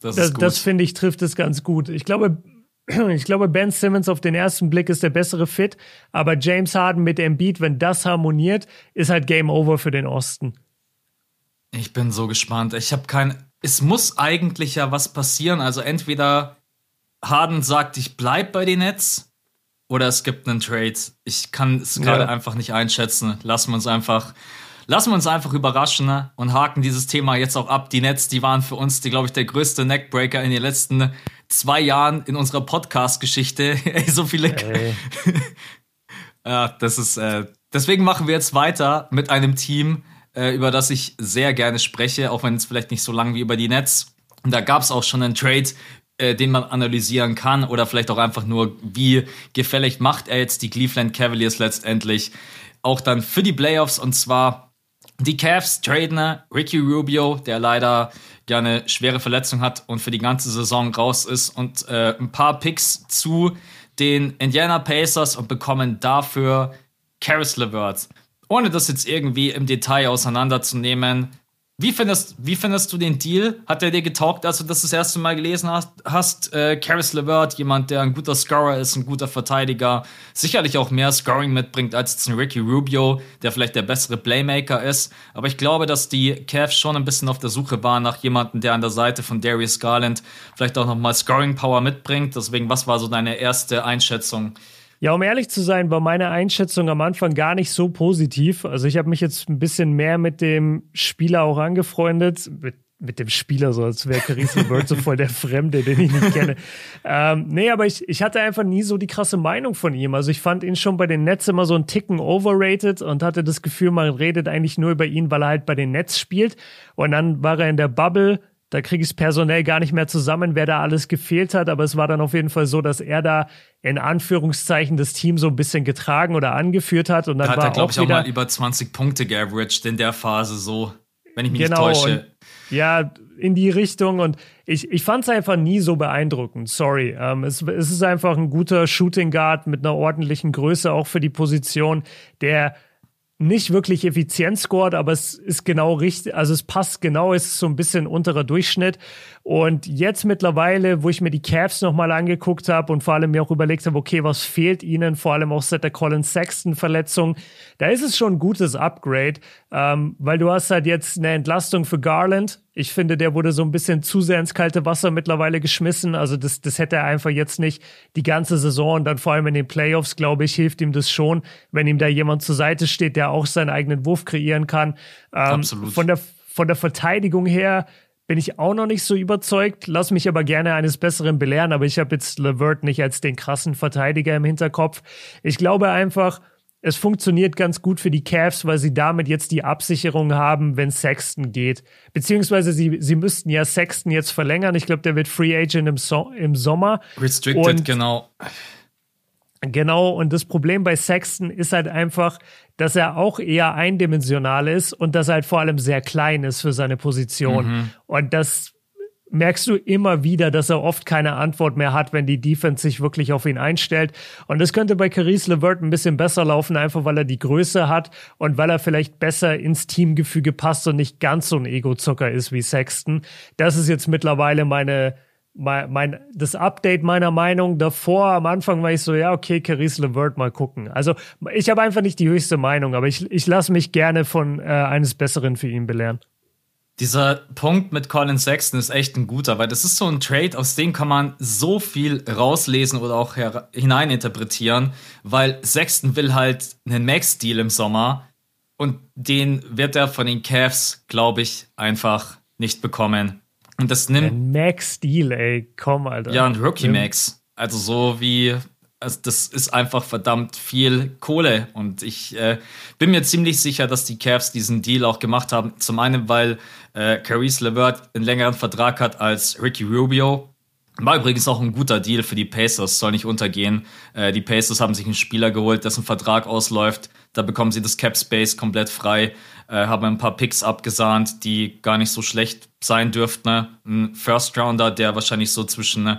Das, das, das finde ich, trifft es ganz gut. Ich glaube, [CLEARS THROAT] ich glaube, Ben Simmons auf den ersten Blick ist der bessere Fit, aber James Harden mit Embiid, wenn das harmoniert, ist halt Game Over für den Osten. Ich bin so gespannt. Ich habe kein. Es muss eigentlich ja was passieren. Also entweder Harden sagt, ich bleib bei den Nets, oder es gibt einen Trade. Ich kann es gerade ja. einfach nicht einschätzen. Lassen wir uns einfach, lassen wir uns einfach überraschen ne? und haken dieses Thema jetzt auch ab. Die Nets, die waren für uns, die, glaube ich, der größte Neckbreaker in den letzten zwei Jahren in unserer Podcast-Geschichte. [LAUGHS] so viele. Hey. [LAUGHS] ja, das ist. Äh, deswegen machen wir jetzt weiter mit einem Team, äh, über das ich sehr gerne spreche, auch wenn es vielleicht nicht so lang wie über die Nets. Und da gab es auch schon einen Trade, äh, den man analysieren kann oder vielleicht auch einfach nur, wie gefällig macht er jetzt die Cleveland Cavaliers letztendlich auch dann für die Playoffs und zwar die Cavs traden Ricky Rubio, der leider ja eine schwere Verletzung hat und für die ganze Saison raus ist und äh, ein paar Picks zu den Indiana Pacers und bekommen dafür Karis LeVert. Ohne das jetzt irgendwie im Detail auseinanderzunehmen, wie findest, wie findest du den Deal? Hat der dir getaugt, als du das das erste Mal gelesen hast? hast äh, Karis LeVert, jemand, der ein guter Scorer ist, ein guter Verteidiger, sicherlich auch mehr Scoring mitbringt als jetzt ein Ricky Rubio, der vielleicht der bessere Playmaker ist. Aber ich glaube, dass die Cavs schon ein bisschen auf der Suche waren nach jemandem, der an der Seite von Darius Garland vielleicht auch nochmal Scoring Power mitbringt. Deswegen, was war so deine erste Einschätzung? Ja, um ehrlich zu sein, war meine Einschätzung am Anfang gar nicht so positiv. Also ich habe mich jetzt ein bisschen mehr mit dem Spieler auch angefreundet. Mit, mit dem Spieler, so als wäre Carissa Bird so voll der Fremde, den ich nicht kenne. Ähm, nee, aber ich, ich hatte einfach nie so die krasse Meinung von ihm. Also ich fand ihn schon bei den Nets immer so ein Ticken overrated und hatte das Gefühl, man redet eigentlich nur über ihn, weil er halt bei den Nets spielt. Und dann war er in der Bubble da kriege ich es personell gar nicht mehr zusammen, wer da alles gefehlt hat. Aber es war dann auf jeden Fall so, dass er da in Anführungszeichen das Team so ein bisschen getragen oder angeführt hat. Und dann da hat war er, glaube ich, auch mal über 20 Punkte geaveraged in der Phase so, wenn ich mich genau, nicht täusche. ja, in die Richtung. Und ich, ich fand es einfach nie so beeindruckend. Sorry. Ähm, es, es ist einfach ein guter Shooting Guard mit einer ordentlichen Größe, auch für die Position, der nicht wirklich effizient scored, aber es ist genau richtig, also es passt genau, es ist so ein bisschen unterer Durchschnitt. Und jetzt mittlerweile, wo ich mir die Cavs nochmal angeguckt habe und vor allem mir auch überlegt habe, okay, was fehlt ihnen, vor allem auch seit der Colin Sexton Verletzung, da ist es schon ein gutes Upgrade, ähm, weil du hast halt jetzt eine Entlastung für Garland. Ich finde, der wurde so ein bisschen zu sehr ins kalte Wasser mittlerweile geschmissen. Also das, das hätte er einfach jetzt nicht die ganze Saison und dann vor allem in den Playoffs, glaube ich, hilft ihm das schon, wenn ihm da jemand zur Seite steht, der auch seinen eigenen Wurf kreieren kann. Ähm, Absolut. Von der, von der Verteidigung her bin ich auch noch nicht so überzeugt. Lass mich aber gerne eines Besseren belehren, aber ich habe jetzt Levert nicht als den krassen Verteidiger im Hinterkopf. Ich glaube einfach, es funktioniert ganz gut für die Cavs, weil sie damit jetzt die Absicherung haben, wenn Sexton geht. Beziehungsweise sie, sie müssten ja Sexton jetzt verlängern. Ich glaube, der wird Free Agent im, so im Sommer. Restricted, und genau. Genau, und das Problem bei Sexton ist halt einfach, dass er auch eher eindimensional ist und dass er halt vor allem sehr klein ist für seine Position. Mhm. Und das merkst du immer wieder, dass er oft keine Antwort mehr hat, wenn die Defense sich wirklich auf ihn einstellt. Und das könnte bei Caris LeVert ein bisschen besser laufen, einfach weil er die Größe hat und weil er vielleicht besser ins Teamgefüge passt und nicht ganz so ein Ego-Zucker ist wie Sexton. Das ist jetzt mittlerweile meine mein, mein, das Update meiner Meinung davor, am Anfang war ich so, ja, okay, Caris LeVert mal gucken. Also ich habe einfach nicht die höchste Meinung, aber ich, ich lasse mich gerne von äh, eines Besseren für ihn belehren. Dieser Punkt mit Colin Sexton ist echt ein guter, weil das ist so ein Trade, aus dem kann man so viel rauslesen oder auch hineininterpretieren, weil Sexton will halt einen Max-Deal im Sommer und den wird er von den Cavs, glaube ich, einfach nicht bekommen. Und das nimmt. Ein Max-Deal, ey, komm, Alter. Ja, ein Rookie-Max. Also so wie. Also das ist einfach verdammt viel Kohle. Und ich äh, bin mir ziemlich sicher, dass die Cavs diesen Deal auch gemacht haben. Zum einen, weil äh, Caris LeVert einen längeren Vertrag hat als Ricky Rubio. War übrigens auch ein guter Deal für die Pacers, soll nicht untergehen. Äh, die Pacers haben sich einen Spieler geholt, dessen Vertrag ausläuft. Da bekommen sie das Cap Space komplett frei äh, haben ein paar Picks abgesahnt, die gar nicht so schlecht sein dürften. Ein First Rounder, der wahrscheinlich so zwischen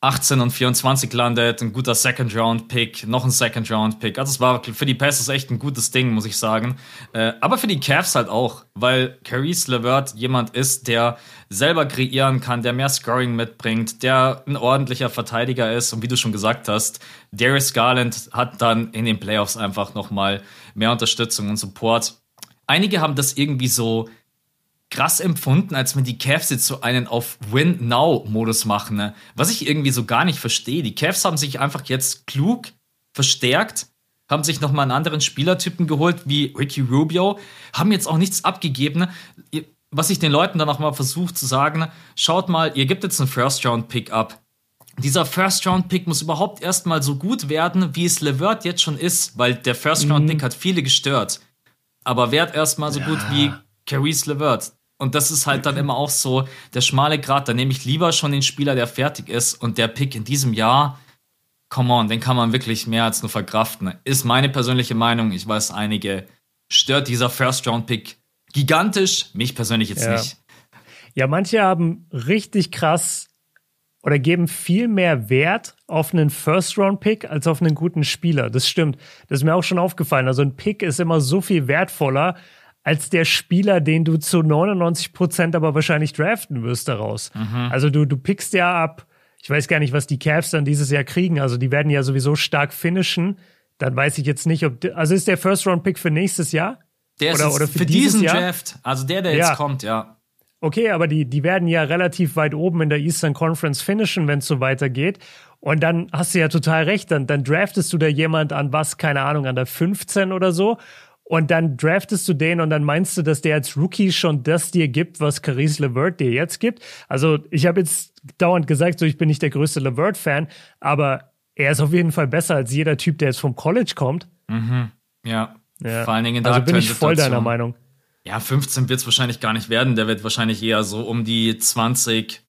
18 und 24 landet, ein guter Second Round Pick, noch ein Second Round Pick. Also es war für die Passes echt ein gutes Ding, muss ich sagen. Äh, aber für die Cavs halt auch, weil Caris LeVert jemand ist, der selber kreieren kann, der mehr Scoring mitbringt, der ein ordentlicher Verteidiger ist und wie du schon gesagt hast, Darius Garland hat dann in den Playoffs einfach nochmal mehr Unterstützung und Support einige haben das irgendwie so krass empfunden, als wenn die Cavs jetzt so einen auf Win-Now-Modus machen, ne? was ich irgendwie so gar nicht verstehe. Die Cavs haben sich einfach jetzt klug verstärkt haben sich nochmal einen anderen Spielertypen geholt, wie Ricky Rubio, haben jetzt auch nichts abgegeben. Was ich den Leuten dann auch mal versucht zu sagen, schaut mal, ihr gebt jetzt einen First-Round-Pick ab. Dieser First-Round-Pick muss überhaupt erstmal so gut werden, wie es Levert jetzt schon ist, weil der First-Round-Pick mhm. hat viele gestört. Aber werd erstmal so ja. gut wie Caris Levert. Und das ist halt dann immer auch so der schmale Grat. Da nehme ich lieber schon den Spieler, der fertig ist. Und der Pick in diesem Jahr, come on, den kann man wirklich mehr als nur verkraften. Ist meine persönliche Meinung. Ich weiß, einige stört dieser First-Round-Pick gigantisch. Mich persönlich jetzt ja. nicht. Ja, manche haben richtig krass oder geben viel mehr Wert auf einen First-Round-Pick als auf einen guten Spieler. Das stimmt. Das ist mir auch schon aufgefallen. Also ein Pick ist immer so viel wertvoller als der Spieler, den du zu 99 Prozent aber wahrscheinlich draften wirst daraus. Mhm. Also du, du pickst ja ab, ich weiß gar nicht, was die Cavs dann dieses Jahr kriegen. Also die werden ja sowieso stark finishen. Dann weiß ich jetzt nicht, ob, also ist der First-Round-Pick für nächstes Jahr? Der ist oder, oder für, für diesen Jahr? Draft, also der, der ja. jetzt kommt, ja. Okay, aber die, die werden ja relativ weit oben in der Eastern Conference finishen, wenn es so weitergeht. Und dann hast du ja total recht, dann, dann draftest du da jemand an was, keine Ahnung, an der 15 oder so. Und dann draftest du den und dann meinst du, dass der als Rookie schon das dir gibt, was Caris LeVert dir jetzt gibt. Also ich habe jetzt dauernd gesagt, so ich bin nicht der größte LeVert-Fan, aber er ist auf jeden Fall besser als jeder Typ, der jetzt vom College kommt. Mhm. Ja. ja. Vor allen Dingen in der Also bin ich voll deiner Meinung. Ja, 15 wird es wahrscheinlich gar nicht werden. Der wird wahrscheinlich eher so um die 20,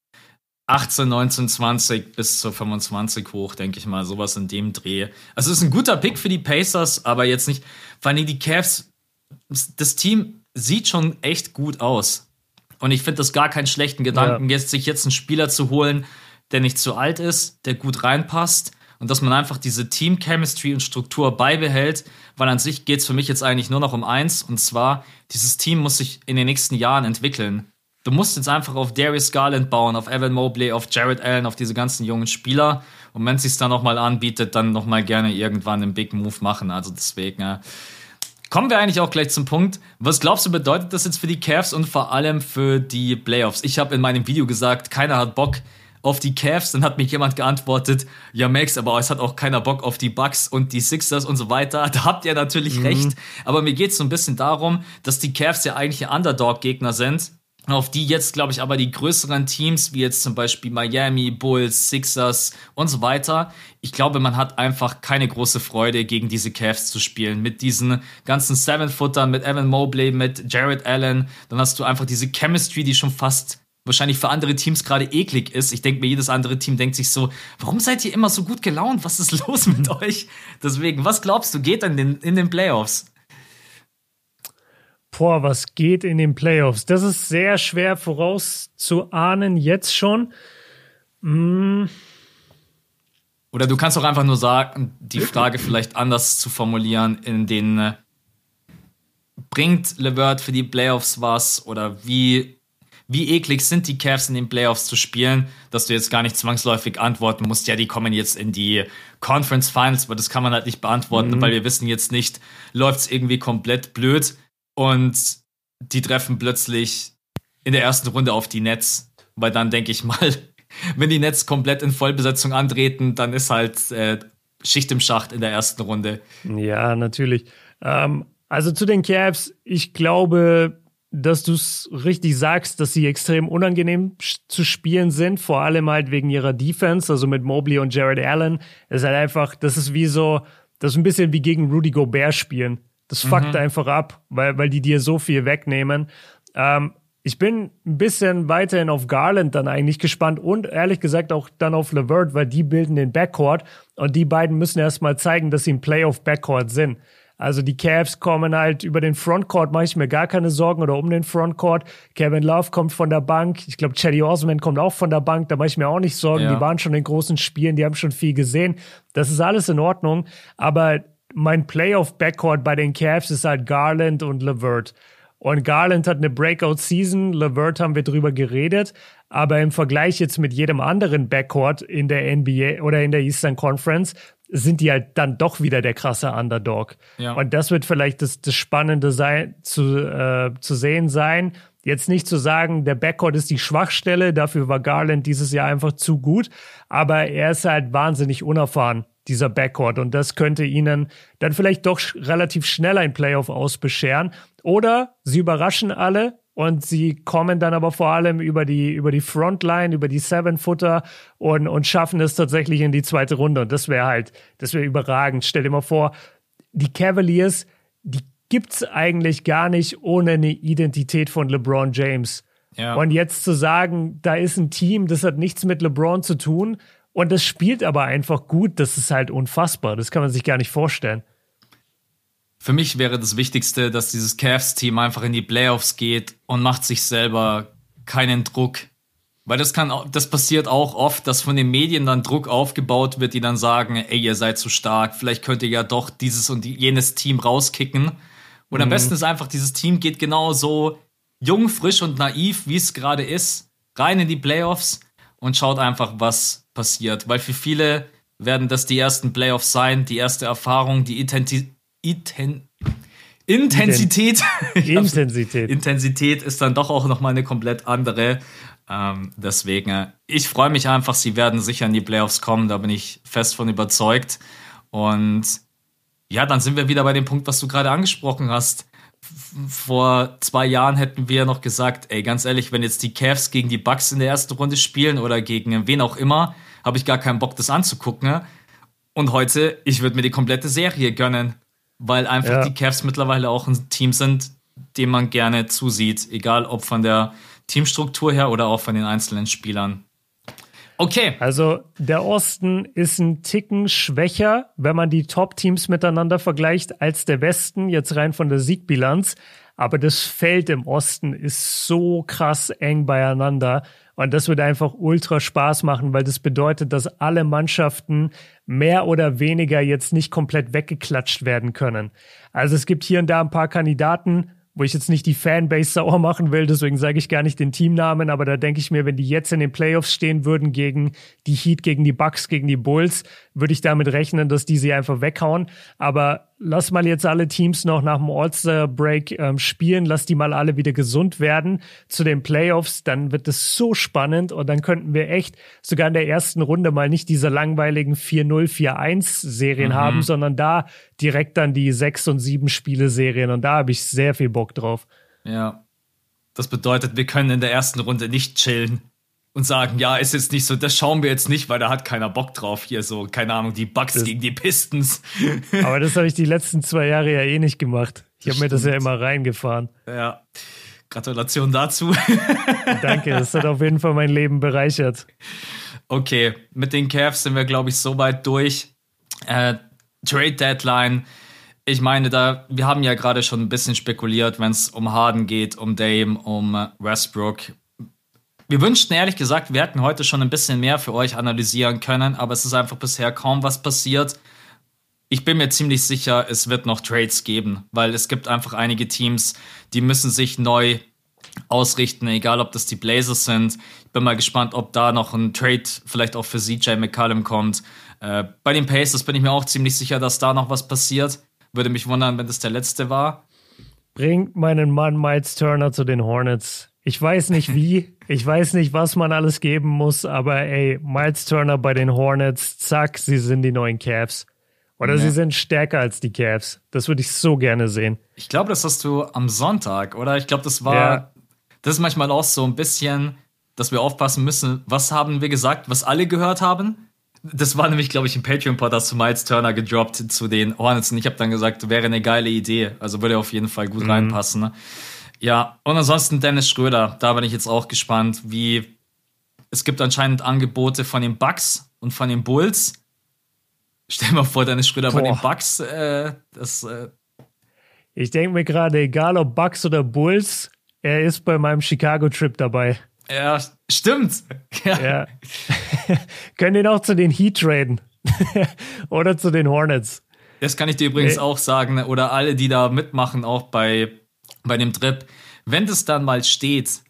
18, 19, 20 bis zu 25 hoch, denke ich mal. Sowas in dem Dreh. Also es ist ein guter Pick für die Pacers, aber jetzt nicht. Vor allem die Cavs, das Team sieht schon echt gut aus. Und ich finde das gar keinen schlechten Gedanken, ja. jetzt, sich jetzt einen Spieler zu holen, der nicht zu alt ist, der gut reinpasst und dass man einfach diese Team-Chemistry und Struktur beibehält, weil an sich geht es für mich jetzt eigentlich nur noch um eins und zwar, dieses Team muss sich in den nächsten Jahren entwickeln. Du musst jetzt einfach auf Darius Garland bauen, auf Evan Mobley, auf Jared Allen, auf diese ganzen jungen Spieler. Und wenn es sich dann nochmal anbietet, dann nochmal gerne irgendwann einen Big Move machen. Also deswegen, ja. Kommen wir eigentlich auch gleich zum Punkt. Was glaubst du, bedeutet das jetzt für die Cavs und vor allem für die Playoffs? Ich habe in meinem Video gesagt, keiner hat Bock, auf die Cavs, dann hat mich jemand geantwortet, ja Max, aber es hat auch keiner Bock auf die Bucks und die Sixers und so weiter. [LAUGHS] Da habt ihr natürlich mhm. recht, aber mir geht es so ein bisschen darum, dass die Cavs ja eigentlich Underdog-Gegner sind auf die jetzt, glaube ich, aber die größeren Teams, wie jetzt zum Beispiel Miami, Bulls, Sixers und so weiter, ich glaube, man hat einfach keine große Freude, gegen diese Cavs zu spielen. Mit diesen ganzen Seven-Footern, mit Evan Mobley, mit Jared Allen, dann hast du einfach diese Chemistry, die schon fast wahrscheinlich für andere Teams gerade eklig ist. Ich denke mir, jedes andere Team denkt sich so, warum seid ihr immer so gut gelaunt? Was ist [LAUGHS] los mit euch? Deswegen, was glaubst du, geht in den, in den Playoffs? Boah, was geht in den Playoffs? Das ist sehr schwer vorauszuahnen, jetzt schon. Mm. Oder du kannst auch einfach nur sagen, die Frage vielleicht anders zu formulieren, in den äh, bringt LeVert für die Playoffs was oder wie wie eklig sind die Cavs in den Playoffs zu spielen, dass du jetzt gar nicht zwangsläufig antworten musst, ja, die kommen jetzt in die Conference Finals, aber das kann man halt nicht beantworten, mhm. weil wir wissen jetzt nicht, läuft es irgendwie komplett blöd und die treffen plötzlich in der ersten Runde auf die Nets, weil dann denke ich mal, [LAUGHS] wenn die Nets komplett in Vollbesetzung antreten, dann ist halt äh, Schicht im Schacht in der ersten Runde. Ja, natürlich. Ähm, also zu den Cavs, ich glaube, dass du es richtig sagst, dass sie extrem unangenehm zu spielen sind, vor allem halt wegen ihrer Defense, also mit Mobley und Jared Allen. Das ist halt einfach, das ist wie so, das ist ein bisschen wie gegen Rudy Gobert spielen. Das mhm. fuckt einfach ab, weil, weil die dir so viel wegnehmen. Ähm, ich bin ein bisschen weiterhin auf Garland dann eigentlich gespannt und ehrlich gesagt auch dann auf Levert, weil die bilden den Backcourt und die beiden müssen erstmal zeigen, dass sie ein Playoff-Backcourt sind. Also die Cavs kommen halt über den Frontcourt, mache ich mir gar keine Sorgen oder um den Frontcourt. Kevin Love kommt von der Bank. Ich glaube, Chetty Osman kommt auch von der Bank. Da mache ich mir auch nicht Sorgen. Ja. Die waren schon in großen Spielen, die haben schon viel gesehen. Das ist alles in Ordnung. Aber mein Playoff-Backcourt bei den Cavs ist halt Garland und LeVert. Und Garland hat eine Breakout-Season. LeVert haben wir drüber geredet. Aber im Vergleich jetzt mit jedem anderen Backcourt in der NBA oder in der Eastern Conference sind die halt dann doch wieder der krasse Underdog. Ja. Und das wird vielleicht das, das Spannende sein, zu, äh, zu sehen sein. Jetzt nicht zu sagen, der Backcourt ist die Schwachstelle, dafür war Garland dieses Jahr einfach zu gut, aber er ist halt wahnsinnig unerfahren dieser Backcourt. Und das könnte ihnen dann vielleicht doch relativ schnell ein Playoff ausbescheren. Oder sie überraschen alle und sie kommen dann aber vor allem über die, über die Frontline, über die Seven-Footer und, und schaffen es tatsächlich in die zweite Runde. Und das wäre halt, das wäre überragend. Stell dir mal vor, die Cavaliers, die gibt's eigentlich gar nicht ohne eine Identität von LeBron James. Ja. Und jetzt zu sagen, da ist ein Team, das hat nichts mit LeBron zu tun und das spielt aber einfach gut, das ist halt unfassbar. Das kann man sich gar nicht vorstellen. Für mich wäre das Wichtigste, dass dieses Cavs-Team einfach in die Playoffs geht und macht sich selber keinen Druck. Weil das kann, das passiert auch oft, dass von den Medien dann Druck aufgebaut wird, die dann sagen, ey, ihr seid zu stark, vielleicht könnt ihr ja doch dieses und jenes Team rauskicken. Und mhm. am besten ist einfach, dieses Team geht genau so jung, frisch und naiv, wie es gerade ist, rein in die Playoffs und schaut einfach, was passiert. Weil für viele werden das die ersten Playoffs sein, die erste Erfahrung, die Intensität. Intensität. [LAUGHS] Intensität. Intensität ist dann doch auch nochmal eine komplett andere. Ähm, deswegen, ich freue mich einfach, sie werden sicher in die Playoffs kommen, da bin ich fest von überzeugt. Und ja, dann sind wir wieder bei dem Punkt, was du gerade angesprochen hast vor zwei Jahren hätten wir noch gesagt, ey, ganz ehrlich, wenn jetzt die Cavs gegen die Bucks in der ersten Runde spielen oder gegen wen auch immer, habe ich gar keinen Bock, das anzugucken. Und heute, ich würde mir die komplette Serie gönnen, weil einfach ja. die Cavs mittlerweile auch ein Team sind, dem man gerne zusieht, egal ob von der Teamstruktur her oder auch von den einzelnen Spielern. Okay. Also der Osten ist ein Ticken schwächer, wenn man die Top-Teams miteinander vergleicht, als der Westen, jetzt rein von der Siegbilanz. Aber das Feld im Osten ist so krass eng beieinander. Und das wird einfach ultra Spaß machen, weil das bedeutet, dass alle Mannschaften mehr oder weniger jetzt nicht komplett weggeklatscht werden können. Also es gibt hier und da ein paar Kandidaten, wo ich jetzt nicht die Fanbase sauer machen will, deswegen sage ich gar nicht den Teamnamen, aber da denke ich mir, wenn die jetzt in den Playoffs stehen würden gegen die Heat, gegen die Bucks, gegen die Bulls, würde ich damit rechnen, dass die sie einfach weghauen. Aber lass mal jetzt alle Teams noch nach dem All-Star-Break ähm, spielen, lass die mal alle wieder gesund werden zu den Playoffs, dann wird es so spannend und dann könnten wir echt sogar in der ersten Runde mal nicht diese langweiligen 4-0, 4-1-Serien mhm. haben, sondern da direkt dann die 6 und 7 Spiele-Serien und da habe ich sehr viel Bock drauf. Ja. Das bedeutet, wir können in der ersten Runde nicht chillen und sagen, ja, ist jetzt nicht so, das schauen wir jetzt nicht, weil da hat keiner Bock drauf hier so, keine Ahnung, die Bugs das, gegen die Pistons. [LAUGHS] Aber das habe ich die letzten zwei Jahre ja eh nicht gemacht. Ich habe mir das ja immer reingefahren. Ja. Gratulation dazu. [LAUGHS] Danke, das hat auf jeden Fall mein Leben bereichert. Okay, mit den Cavs sind wir, glaube ich, so weit durch. Äh, Trade Deadline. Ich meine, da, wir haben ja gerade schon ein bisschen spekuliert, wenn es um Harden geht, um Dame, um Westbrook. Wir wünschten ehrlich gesagt, wir hätten heute schon ein bisschen mehr für euch analysieren können, aber es ist einfach bisher kaum was passiert. Ich bin mir ziemlich sicher, es wird noch Trades geben, weil es gibt einfach einige Teams, die müssen sich neu ausrichten, egal ob das die Blazers sind. Ich bin mal gespannt, ob da noch ein Trade vielleicht auch für CJ McCallum kommt. Äh, bei den Pacers bin ich mir auch ziemlich sicher, dass da noch was passiert. Würde mich wundern, wenn das der letzte war. Bringt meinen Mann Miles Turner zu den Hornets. Ich weiß nicht [LAUGHS] wie, ich weiß nicht, was man alles geben muss, aber ey, Miles Turner bei den Hornets, zack, sie sind die neuen Cavs. Oder ja. sie sind stärker als die Cavs. Das würde ich so gerne sehen. Ich glaube, das hast du am Sonntag, oder? Ich glaube, das war, ja. das ist manchmal auch so ein bisschen, dass wir aufpassen müssen. Was haben wir gesagt, was alle gehört haben? Das war nämlich, glaube ich, im Patreon-Pod, hast du Miles Turner gedroppt zu den Hornets und ich habe dann gesagt, wäre eine geile Idee. Also würde auf jeden Fall gut mhm. reinpassen. Ja, und ansonsten Dennis Schröder, da bin ich jetzt auch gespannt, wie es gibt anscheinend Angebote von den Bucks und von den Bulls. Stell dir mal vor, Dennis Schröder Boah. bei den Bucks, äh, das. Äh ich denke mir gerade, egal ob Bucks oder Bulls, er ist bei meinem Chicago-Trip dabei. Ja, stimmt. Ja. ja. [LAUGHS] Können ihn auch zu den Heat traden. [LAUGHS] oder zu den Hornets. Das kann ich dir übrigens nee. auch sagen. Oder alle, die da mitmachen, auch bei bei dem Trip, wenn das dann mal steht,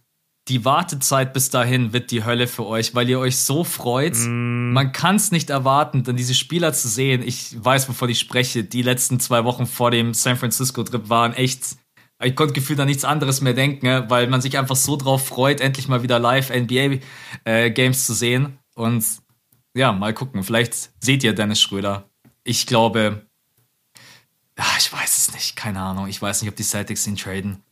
die Wartezeit bis dahin wird die Hölle für euch, weil ihr euch so freut. Mm. Man kann es nicht erwarten, dann diese Spieler zu sehen. Ich weiß, wovon ich spreche. Die letzten zwei Wochen vor dem San Francisco-Trip waren echt. Ich konnte gefühlt an nichts anderes mehr denken, ne, weil man sich einfach so drauf freut, endlich mal wieder live NBA-Games äh, zu sehen. Und ja, mal gucken. Vielleicht seht ihr Dennis Schröder ich glaube, ach, ich weiß es nicht, keine Ahnung. Ich weiß nicht, ob die Celtics ihn traden.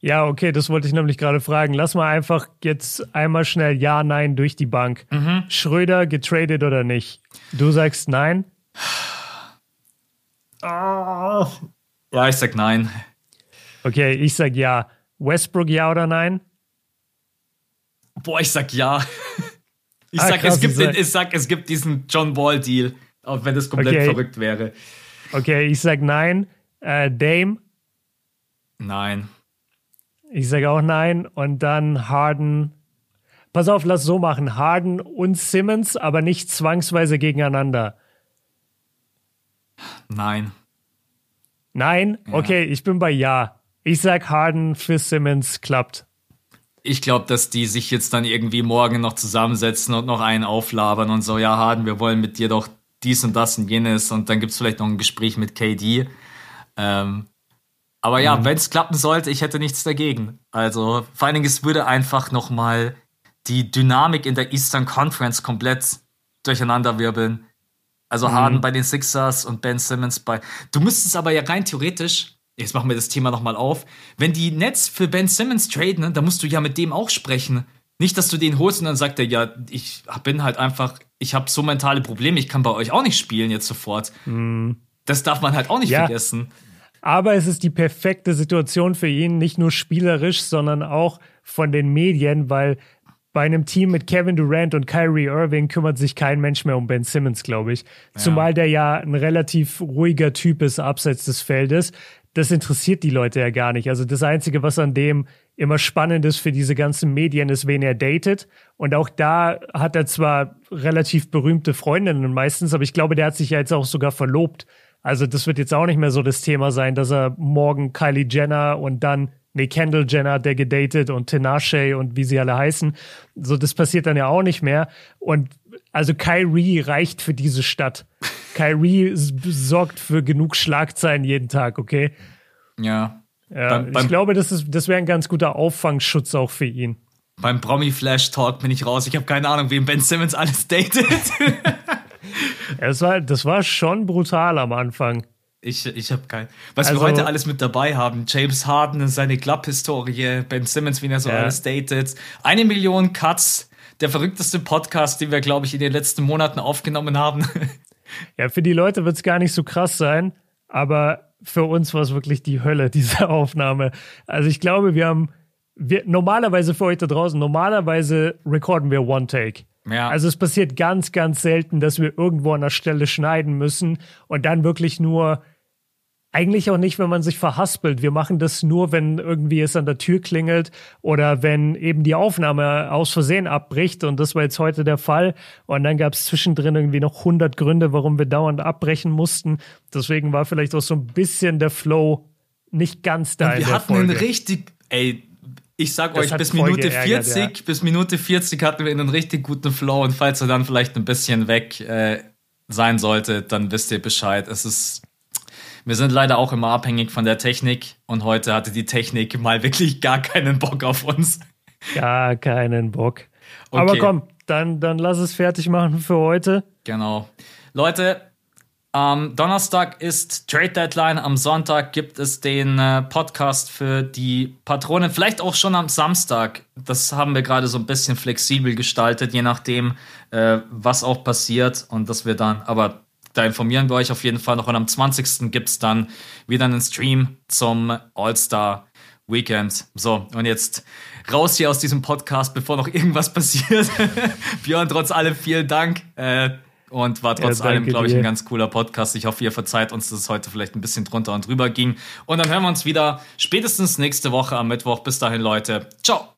Ja, okay, das wollte ich nämlich gerade fragen. Lass mal einfach jetzt einmal schnell Ja, Nein durch die Bank. Mhm. Schröder getradet oder nicht? Du sagst Nein? Ja, ich sag Nein. Okay, ich sag Ja. Westbrook Ja oder Nein? Boah, ich sag Ja. Ich Ah, sag, krass, es, gibt, ich sag- es gibt diesen John Ball-Deal, auch wenn das komplett Okay. verrückt wäre. Okay, ich sag Nein. Äh, Dame? Nein. Ich sage auch nein. Und dann Harden. Pass auf, lass so machen. Harden und Simmons, aber nicht zwangsweise gegeneinander. Nein. Nein? Okay, ich bin bei Ja. Ich sag Harden für Simmons klappt. Ich glaube, dass die sich jetzt dann irgendwie morgen noch zusammensetzen und noch einen auflabern und so, ja, Harden, wir wollen mit dir doch dies und das und jenes und dann gibt's vielleicht noch ein Gespräch mit KD. Ähm, aber ja, Mhm. wenn es klappen sollte, ich hätte nichts dagegen. Also vor allen Dingen, es würde einfach noch mal die Dynamik in der Eastern Conference komplett durcheinanderwirbeln. Also Mhm. Harden bei den Sixers und Ben Simmons bei. Du müsstest aber ja rein theoretisch, jetzt machen wir das Thema nochmal auf, wenn die Nets für Ben Simmons traden, ne, dann musst du ja mit dem auch sprechen. Nicht, dass du den holst und dann sagt er, ja, ich bin halt einfach, ich habe so mentale Probleme, ich kann bei euch auch nicht spielen jetzt sofort. Das darf man halt auch nicht. Ja. vergessen. Aber es ist die perfekte Situation für ihn, nicht nur spielerisch, sondern auch von den Medien, weil bei einem Team mit Kevin Durant und Kyrie Irving kümmert sich kein Mensch mehr um Ben Simmons, glaube ich. Zumal der ja ein relativ ruhiger Typ ist abseits des Feldes. Das interessiert die Leute ja gar nicht. Also das Einzige, was an dem immer spannend ist für diese ganzen Medien, ist, wen er datet. Und auch da hat er zwar relativ berühmte Freundinnen meistens, aber ich glaube, der hat sich ja jetzt auch sogar verlobt. Also das wird jetzt auch nicht mehr so das Thema sein, dass er morgen Kylie Jenner und dann nee, Kendall Jenner hat der gedatet und Tinashe und wie sie alle heißen. So, das passiert dann ja auch nicht mehr. Und also Kyrie reicht für diese Stadt. [LAUGHS] Kyrie sorgt für genug Schlagzeilen jeden Tag, okay? Ja. Ja, Beim- beim- ich glaube, das, ist, das wäre ein ganz guter Auffangschutz auch für ihn. Beim Promi-Flash-Talk bin ich raus. Ich habe keine Ahnung, wem Ben Simmons alles [LAUGHS] datet. Das war, das war schon brutal am Anfang. Ich, ich habe kein. Was Also- wir heute alles mit dabei haben: James Harden und seine Club-Historie, Ben Simmons, wie er so Ja. alles datet, eine Million Cuts, der verrückteste Podcast, den wir, glaube ich, in den letzten Monaten aufgenommen haben. [LAUGHS] Ja, für die Leute wird es gar nicht so krass sein, aber für uns war es wirklich die Hölle, [LAUGHS] diese Aufnahme. Also ich glaube, wir haben, wir, normalerweise für euch da draußen, normalerweise recorden wir One Take. Ja. Also es passiert ganz, ganz selten, dass wir irgendwo an der Stelle schneiden müssen und dann wirklich nur, eigentlich auch nicht, wenn man sich verhaspelt. Wir machen das nur, wenn irgendwie es an der Tür klingelt oder wenn eben die Aufnahme aus Versehen abbricht. Und das war jetzt heute der Fall. Und dann gab es zwischendrin irgendwie noch 100 Gründe, warum wir dauernd abbrechen mussten. Deswegen war vielleicht auch so ein bisschen der Flow nicht ganz da in wir hatten Folge. einen richtig, ey, ich sag Das euch, bis Minute geärgert, 40, ja. bis Minute 40 hatten wir einen richtig guten Flow und falls er dann vielleicht ein bisschen weg äh, sein sollte, dann wisst ihr Bescheid. Es ist, wir sind leider auch immer abhängig von der Technik und heute hatte die Technik mal wirklich gar keinen Bock auf uns. Gar keinen Bock. Aber Okay. komm, dann, dann lass es fertig machen für heute. Genau. Leute, am Donnerstag ist Trade Deadline, am Sonntag gibt es den äh, Podcast für die Patronen, vielleicht auch schon am Samstag. Das haben wir gerade so ein bisschen flexibel gestaltet, je nachdem, äh, was auch passiert und dass wir dann, aber da informieren wir euch auf jeden Fall noch und am 20. gibt es dann wieder einen Stream zum All-Star Weekend. So, und jetzt raus hier aus diesem Podcast, bevor noch irgendwas [LAUGHS] passiert. Björn, trotz allem vielen Dank. Äh, und war trotz Ja, allem, glaube ich, ein ganz cooler Podcast. Ich hoffe, ihr verzeiht uns, dass es heute vielleicht ein bisschen drunter und drüber ging. Und dann hören wir uns wieder spätestens nächste Woche am Mittwoch. Bis dahin, Leute. Ciao.